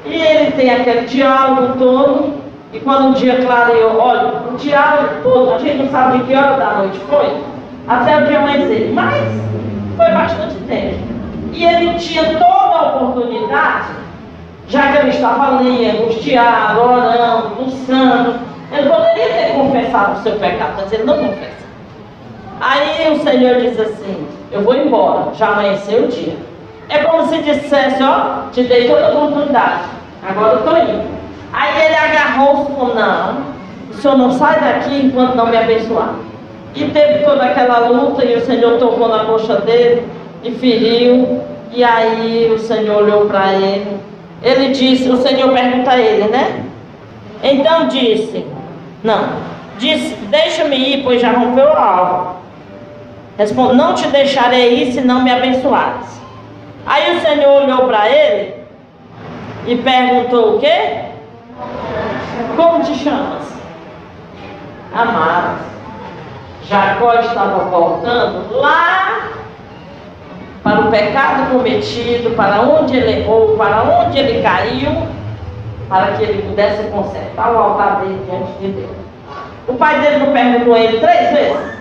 E ele tem aquele diálogo todo, e quando o dia clareou, olha, o diálogo todo, a gente não sabe de que hora da noite foi, até o dia amanhecer, mas foi bastante tempo. E ele tinha toda a oportunidade, já que ele estava ali, angustiado, orando, buscando, ele poderia ter confessado o seu pecado, mas ele não confessa. Aí o Senhor diz assim: Eu vou embora, já amanheceu o dia. É como se dissesse: Ó, te dei toda a oportunidade, agora eu estou indo. Aí ele agarrou-se com: Não, o Senhor não sai daqui enquanto não me abençoar. E teve toda aquela luta, e o Senhor tocou na coxa dele e feriu. E aí o Senhor olhou para ele. Ele disse: O Senhor pergunta a ele, né? Então disse: Não, disse: Deixa-me ir, pois já rompeu o alvo. Responde, não te deixarei ir se não me abençoares. Aí o Senhor olhou para ele e perguntou o quê? Como te chamas? Amado. Jacó estava voltando lá para o pecado cometido, para onde ele errou, para onde ele caiu, para que ele pudesse consertar o altar dele diante de Deus. O pai dele não perguntou a ele três vezes?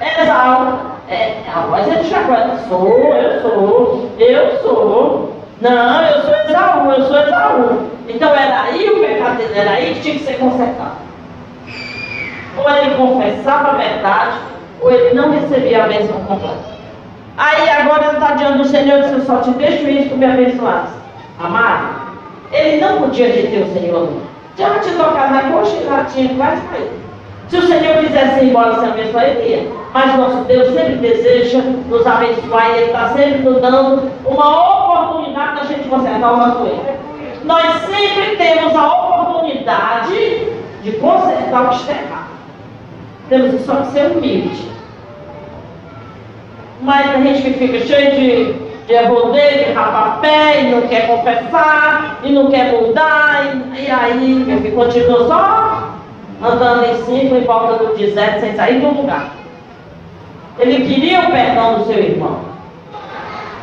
Esaú. É, a voz é de Jacó. Sou, eu sou, eu sou. Não, eu sou Esaú, eu sou Esaú. Então era aí o pecado dele, era aí que tinha que ser consertado. Ou ele confessava a verdade, ou ele não recebia a bênção completa. Aí agora está diante do Senhor e disse, eu só te deixo isso que me abençoasse. Amado, ele não podia deter o Senhor. Já te tocar na coxa, já tinha quase caído. Se o Senhor quisesse ir embora sem abençoar, ele ia. Mas nosso Deus sempre deseja nos abençoar e Ele está sempre nos dando uma oportunidade da gente consertar o nosso erro. Nós sempre temos a oportunidade de consertar o que está errado. Temos só que ser humilde. Mas a gente que fica cheio de, de rodeio, de rapapé, e não quer confessar, e não quer mudar, e, e aí, meu continua só andando em cima em volta do deserto sem sair do lugar. Ele queria o perdão do seu irmão.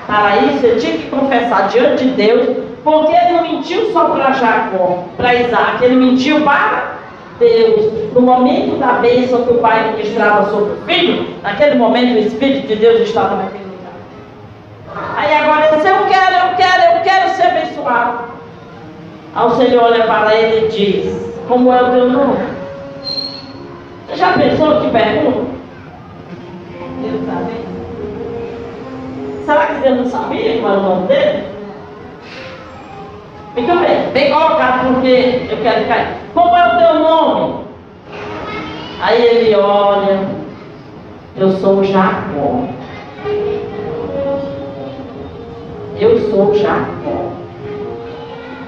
Para isso, ele tinha que confessar diante de Deus, porque ele não mentiu só para Jacó, para Isaac, ele mentiu para Deus. No momento da bênção que o pai ministrava sobre o filho, naquele momento o Espírito de Deus estava naquele lugar. Aí agora ele disse, eu quero, eu quero, eu quero ser abençoado. Aí o Senhor olha para ele e diz, como é o teu nome? Você já pensou que pergunta? Deus sabe. Será que Deus não sabia qual era o nome dele? Fica bem, vem colocar porque eu quero ficar. Como é o teu nome? Aí ele olha, eu sou Jacó. Eu sou Jacó.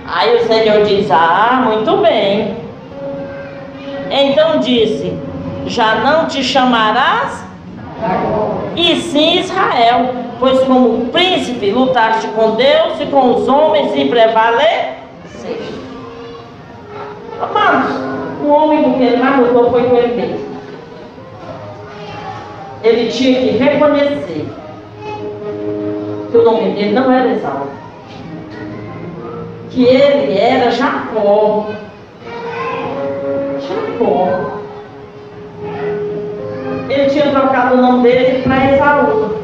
Aí o Senhor diz, ah, muito bem. Então disse, já não te chamarás? E sim Israel, pois como príncipe lutaste com Deus e com os homens e prevaleceste. Amados, o homem com quem ele mais lutou foi com ele mesmo. Ele tinha que reconhecer que o nome dele não era Esaú. Que ele era Jacó. Jacó ele tinha trocado o nome dele para Esaú.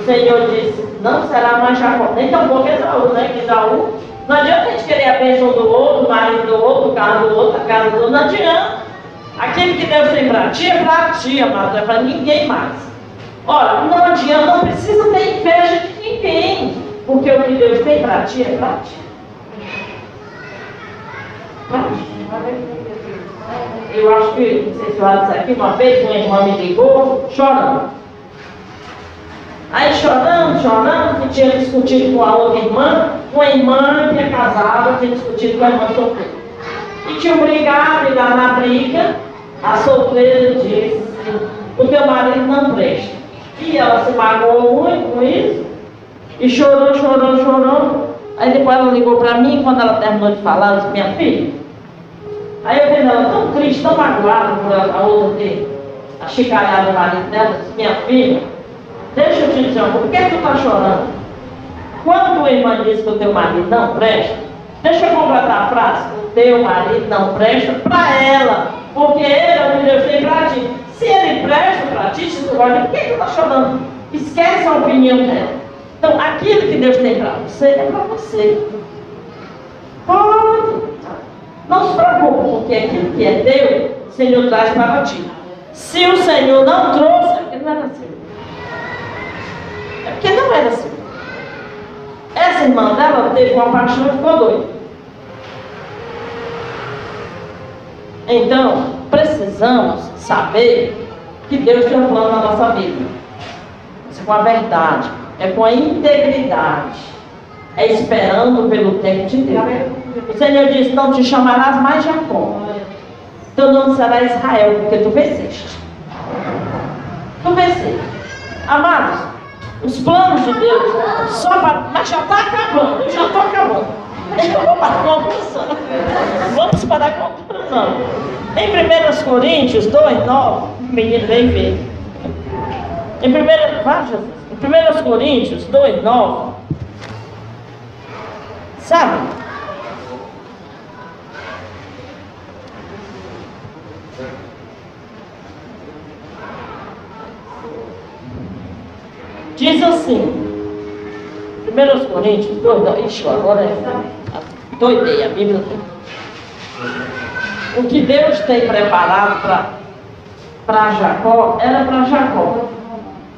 O Senhor disse, não será mais Jacó, nem tão pouco Esaú, né? Que Esaú, não adianta a gente querer a bênção do outro, o marido do outro, o carro do outro, a casa do outro, não adianta. Aquilo que Deus tem para ti é para ti, amado, é para ninguém mais. Ora, não adianta, não precisa ter inveja de ninguém, porque o que Deus tem para ti é para ti. Eu acho que, não sei se eu aqui, uma vez uma irmã me ligou chorando. Aí chorando, chorando, que tinha discutido com a outra irmã, com a irmã que é casada, tinha discutido com a irmã solteira. E tinha brigado, e lá na briga, a solteira disse, o teu marido não presta. E ela se magoou muito com isso, e chorou, chorou, chorou. Aí depois ela ligou para mim, quando ela terminou de falar, ela disse, minha filha, Aí eu vejo ela tão triste, tão magoada por a outra ter achicalhado o marido dela, disse, minha filha, deixa eu te dizer coisa, por que tu está chorando? Quando a irmã diz que o teu marido não presta, deixa eu completar a frase, o teu marido não presta para ela, porque ele é o que Deus tem para ti. Se ele presta para ti, se tu olha, por que tu está chorando? Esquece a opinião dela. Então, aquilo que Deus tem para você é para você. Pode. Não se preocupe, porque aquilo que é teu, o Senhor traz para ti. Se o Senhor não trouxe, é porque não era seu. Não era seu. Essa irmã dela teve uma paixão e ficou doida. Então, precisamos saber que Deus tem um plano na nossa vida. Isso é com a verdade, é com a integridade, é esperando pelo tempo de Deus. O Senhor disse: Não te chamarás mais Jacó. Teu nome será Israel, porque tu venceste. Tu venceste. Amados, os planos de Deus só para. Mas já está acabando, já estou acabando. Eu vou para a conclusão. Vamos para a conclusão. Em 1 Coríntios 2, 9, o menino vem ver. Em 1 em 1 Coríntios 2, 9, sabe? Diz assim, 1 Coríntios 2, não, ixi, agora é doidei a Bíblia. O que Deus tem preparado para Jacó era para Jacó.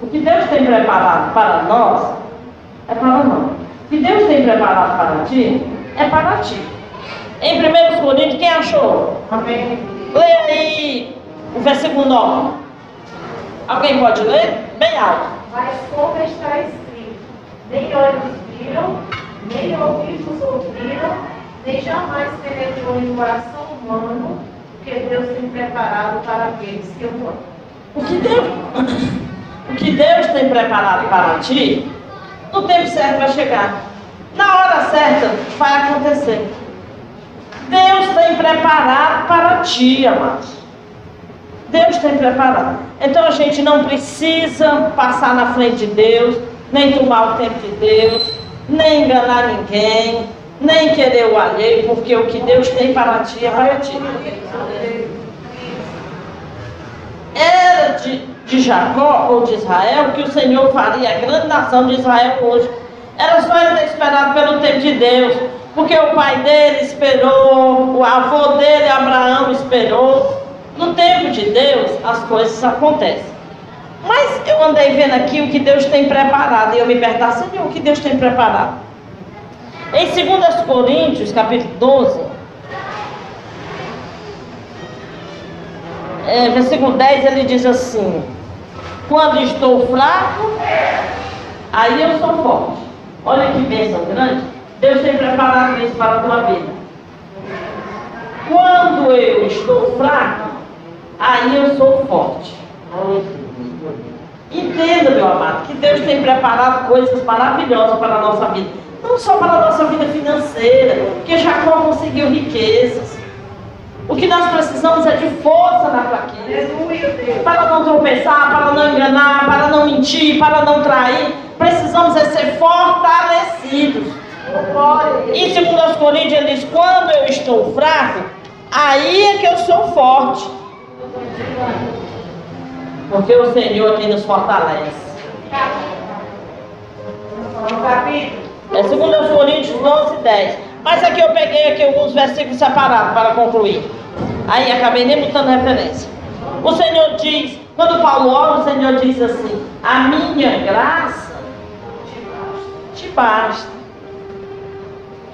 O que Deus tem preparado para nós é para nós. O que Deus tem preparado para ti é para ti. Em 1 Coríntios, quem achou? Amém. Leia aí o versículo 9. Alguém pode ler? Bem alto. Mas como está escrito, nem olhos viram, nem ouvidos ouviram, nem jamais penetrou em coração humano o que Deus tem preparado para aqueles que o. O que Deus, o que Deus tem preparado para ti, no tempo certo vai chegar. Na hora certa vai acontecer. Deus tem preparado para ti, amados. Deus tem preparado. Então a gente não precisa passar na frente de Deus, nem tomar o tempo de Deus, nem enganar ninguém, nem querer o alheio, porque o que Deus tem para ti é para ti. Era de, de Jacó ou de Israel que o Senhor faria a grande nação de Israel hoje. Era só ele ter esperado pelo tempo de Deus, porque o pai dele esperou, o avô dele, Abraão, esperou. No tempo de Deus, as coisas acontecem. Mas eu andei vendo aqui o que Deus tem preparado, e eu me perguntar, Senhor, o que Deus tem preparado? Em 2 Coríntios, capítulo 12, é, versículo 10, ele diz assim: Quando estou fraco, aí eu sou forte. Olha que bênção grande. Deus tem preparado isso para a tua vida. Quando eu estou fraco, aí eu sou forte. Entenda, meu amado, que Deus tem preparado coisas maravilhosas para a nossa vida. Não só para a nossa vida financeira, porque Jacó conseguiu riquezas. O que nós precisamos é de força na fraqueza. Para não tropeçar, para não enganar, para não mentir, para não trair. Precisamos é ser fortalecidos. E segundo os Coríntios, ele diz, quando eu estou fraco, aí é que eu sou forte. Porque o Senhor quem nos fortalece. É segundo os Coríntios 12, 10. Mas aqui eu peguei aqui alguns versículos separados para concluir. Aí acabei nem botando referência. O Senhor diz, quando Paulo ora, o Senhor diz assim, a minha graça te basta.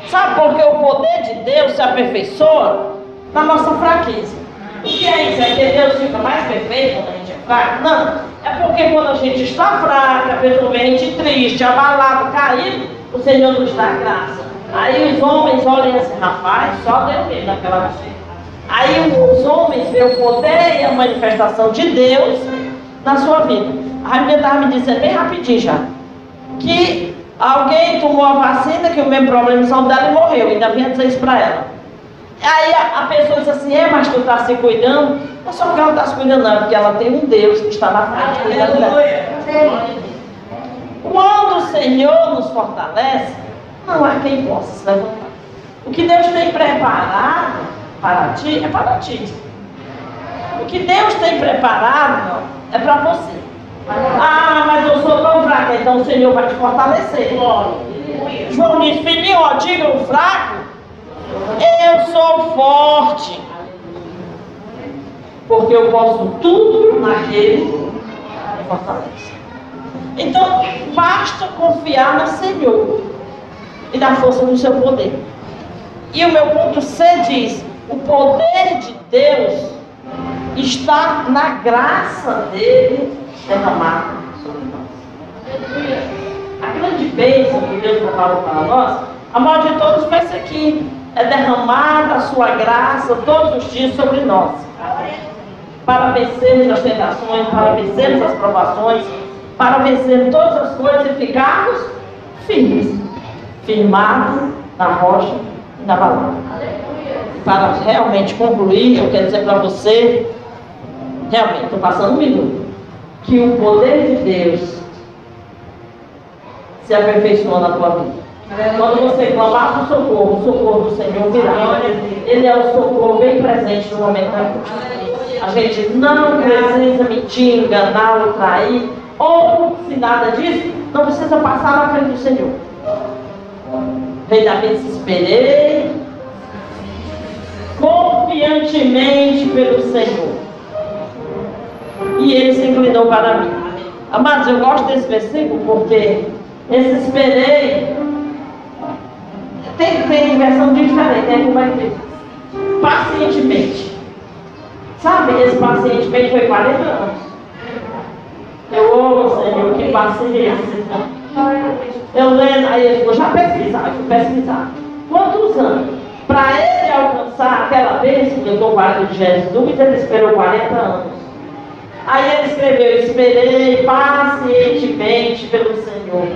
Sabe por que o poder de Deus se aperfeiçoa na nossa fraqueza? O que é isso? É que Deus fica mais perfeito quando a gente é fraco? Não. É porque quando a gente está fraco, a pessoa vem a gente triste, abalado, caído, o Senhor nos dá graça. Aí os homens olham assim, rapaz, só Deus mesmo naquela. Aí os homens veem o poder e a manifestação de Deus na sua vida. A Rainha estava me dizendo bem rapidinho já. Que alguém tomou a vacina, que o mesmo problema de saúde dela e morreu. Ainda vinha dizer isso para ela. Aí a, a, pessoa diz assim, é, mas tu está se cuidando? Não só porque ela está se cuidando, não, é porque ela tem um Deus que está na frente cuidando dela. Quando o Senhor nos fortalece, não há quem possa se levantar. O que Deus tem preparado para ti é para ti. O que Deus tem preparado é para você. Ah, mas eu sou tão fraca, então o Senhor vai te fortalecer. João diz, filhinho, ó, diga o fraco, eu sou forte. Porque eu posso tudo naquele que fortalece. Então, basta confiar no Senhor e dar força no seu poder. E o meu ponto C diz: o poder de Deus está na graça dele derramada sobre nós. A grande bênção que Deus preparou para nós, a maior de todos vai ser aqui. É derramada a sua graça todos os dias sobre nós. Para vencermos as tentações, para vencermos as provações, para vencermos todas as coisas e ficarmos firmes. Firmados na rocha e na palavra para realmente concluir, eu quero dizer para você, realmente, estou passando um minuto, que o poder de Deus se aperfeiçoa na tua vida. Quando você clamar por socorro, o socorro do Senhor virá. Ele é o socorro bem presente no momento da angústia. A gente não precisa mentir, enganar trair, ou se nada disso, não precisa passar na frente do Senhor. Rei Davi se esperei, confiantemente pelo Senhor. E ele se inclinou para mim. Amados, eu gosto desse versículo porque esse esperei Tem, tem versão diferente, né? Como vai dizer? Pacientemente. Sabe, esse pacientemente foi 40 anos. Eu amo, Senhor, que paciência. Eu lendo, aí ele falou, já pesquisar, eu pesquisar. Quantos anos? Para ele alcançar aquela bênção que eu estou guardando de Jesus, ele esperou 40 anos. Aí ele escreveu, esperei pacientemente pelo Senhor.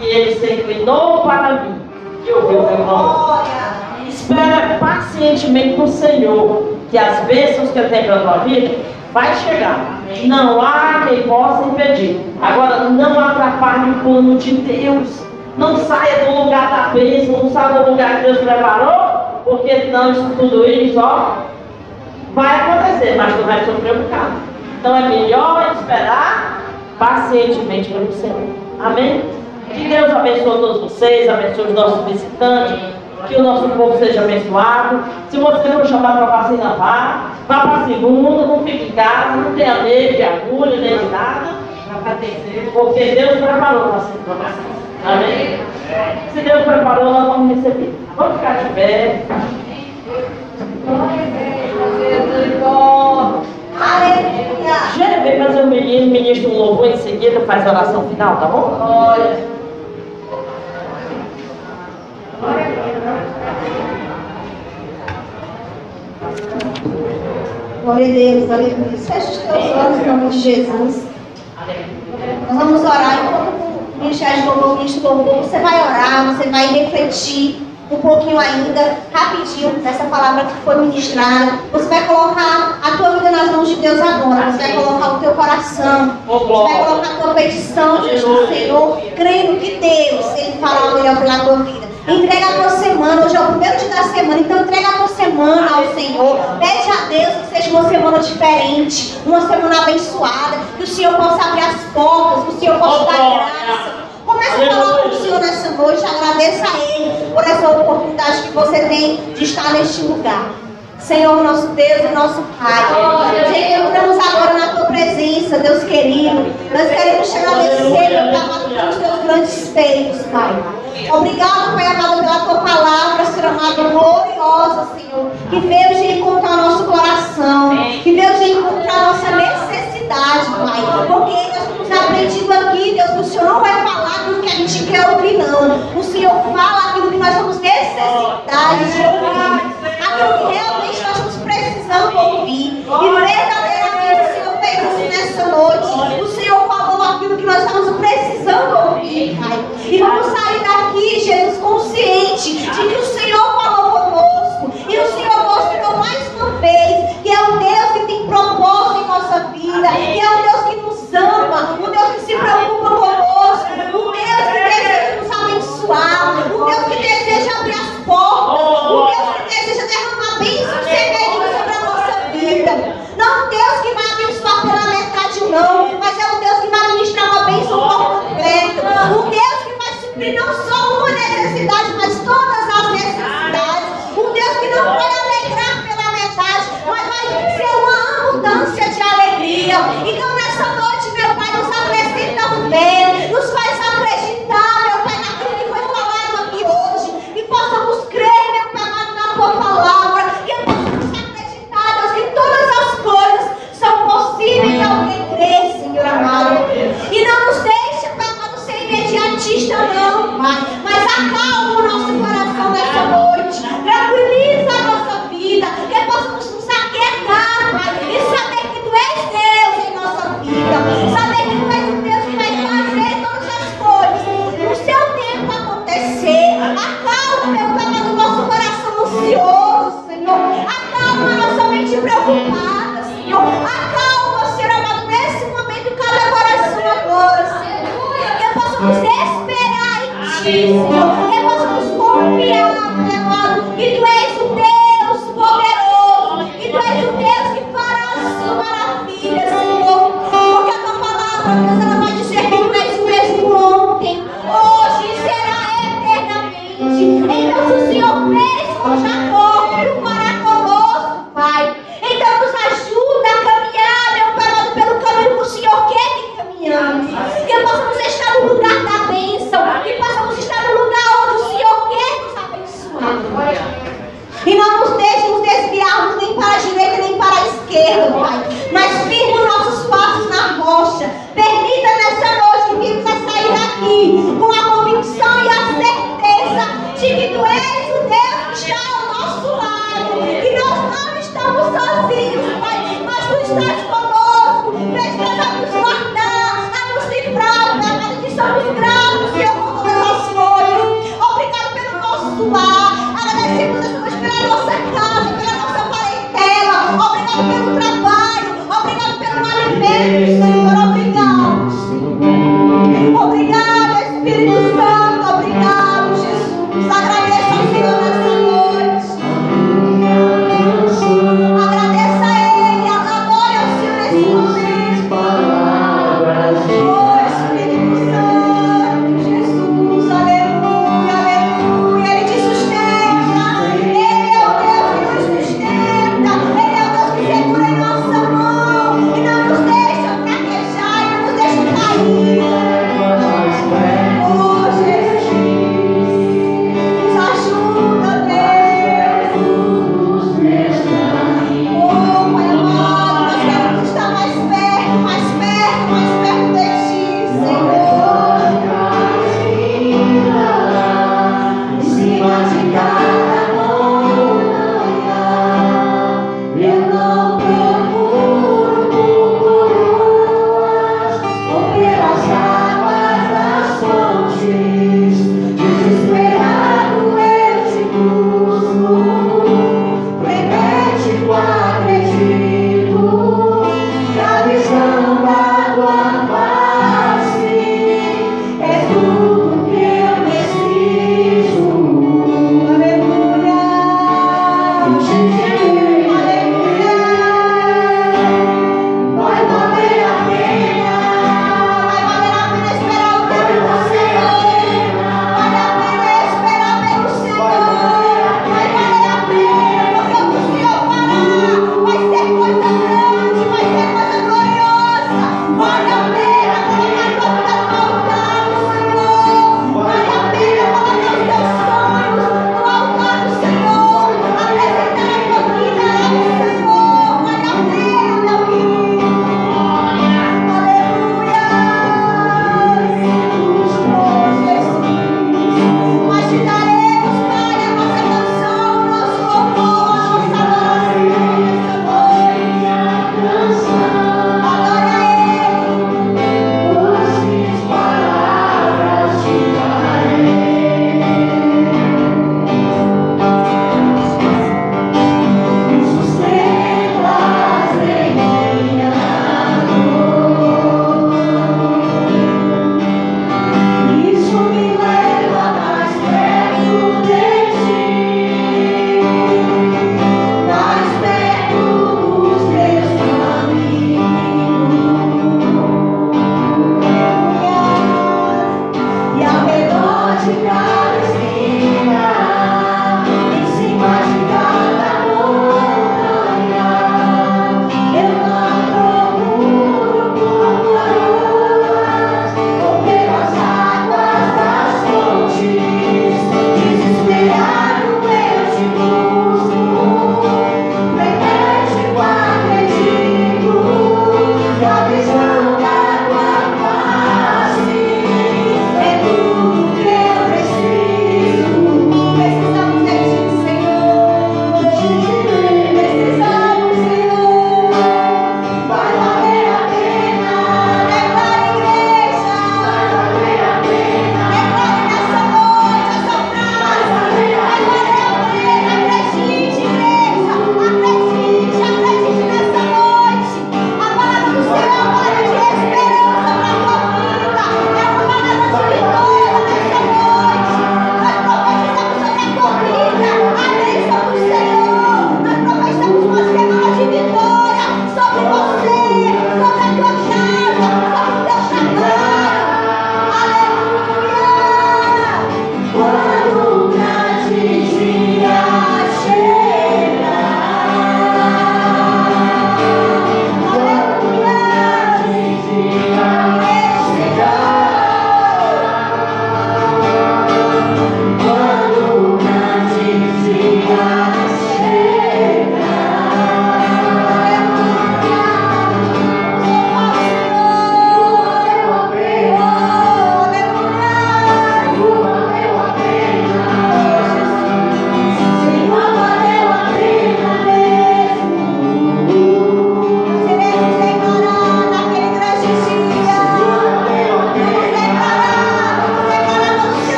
E ele se inclinou para mim nome. Espera pacientemente no Senhor, que as bênçãos que ele tem para a tua vida vai chegar. Não há quem possa impedir. Agora, não atrapalhe o plano de Deus. Não saia do lugar da bênção, não saia do lugar que Deus preparou, porque não isso tudo isso, ó, vai acontecer, mas tu vai sofrer um bocado. Então é melhor esperar pacientemente pelo Senhor. Amém? Que Deus abençoe todos vocês, abençoe os nossos visitantes, que o nosso povo seja abençoado. Se você for chamar para vacina, vá. Vá para a segunda, não fique em casa, não tenha medo de agulha, nem de nada. Porque Deus preparou para vocês. Amém? Se Deus preparou, nós vamos receber. Vamos ficar de pé. Aleluia. Já vem fazer o menino, ministra um louvor em seguida, faz a oração final, tá bom? Glória. Glória a Deus, aleluia. Feche os teus olhos em nome de Jesus. Nós vamos orar enquanto o ministério de louvor, o ministro louvor, você vai orar, você vai refletir um pouquinho ainda, rapidinho, nessa palavra que foi ministrada. Você vai colocar a tua vida nas mãos de Deus agora. Você vai colocar o teu coração. Você vai colocar a tua petição diante do Senhor, crendo que Deus, Ele fará o melhor pela tua vida. Entrega a tua semana, hoje é o primeiro dia da semana, então entrega a tua semana ao Senhor. Pede a Deus que seja uma semana diferente, uma semana abençoada, que o Senhor possa abrir as portas, que o Senhor possa dar graça. Comece a falar com o Senhor nessa noite, agradeça a Ele por essa oportunidade que você tem de estar neste lugar. Senhor, nosso Deus e nosso Pai. Gente, entramos agora na tua presença, Deus querido. Nós queremos te agradecer, pelos teus grandes feitos, Pai. Obrigado, Pai amado, pela tua palavra, Senhor amado, gloriosa, Senhor, que veio de encontrar nosso coração, que veio de encontrar nossa necessidade, Pai. Porque nós temos aprendido aqui, Deus, o Senhor não vai falar aquilo que a gente quer ouvir, não. O Senhor fala aquilo que nós temos necessidade de ouvir. Aquilo que realmente nós estamos precisando ouvir. E verdadeiramente o Senhor fez isso nessa noite. O Senhor falou aquilo que nós estamos precisando ouvir, Pai. E vamos sair daqui, Jesus, consciente de que o Senhor falou conosco. E o Senhor mostrou mais uma vez que é o Deus que tem propósito em nossa vida. Que é o Deus que nos ama. O Deus que se preocupa conosco. O Deus que deseja nos abençoar. O Deus que deseja abrir as portas. O Deus que deseja derramar bênçãos semeadinhos sobre a nossa vida. Não Deus que vai abençoar pela metade, não. Mas é um Deus que vai ministrar uma bênção por completo. Um Deus que vai suprir não só uma necessidade, mas todas as necessidades. Um Deus que não vai alegrar pela metade, mas vai ser uma abundância de alegria. Então nessa noite,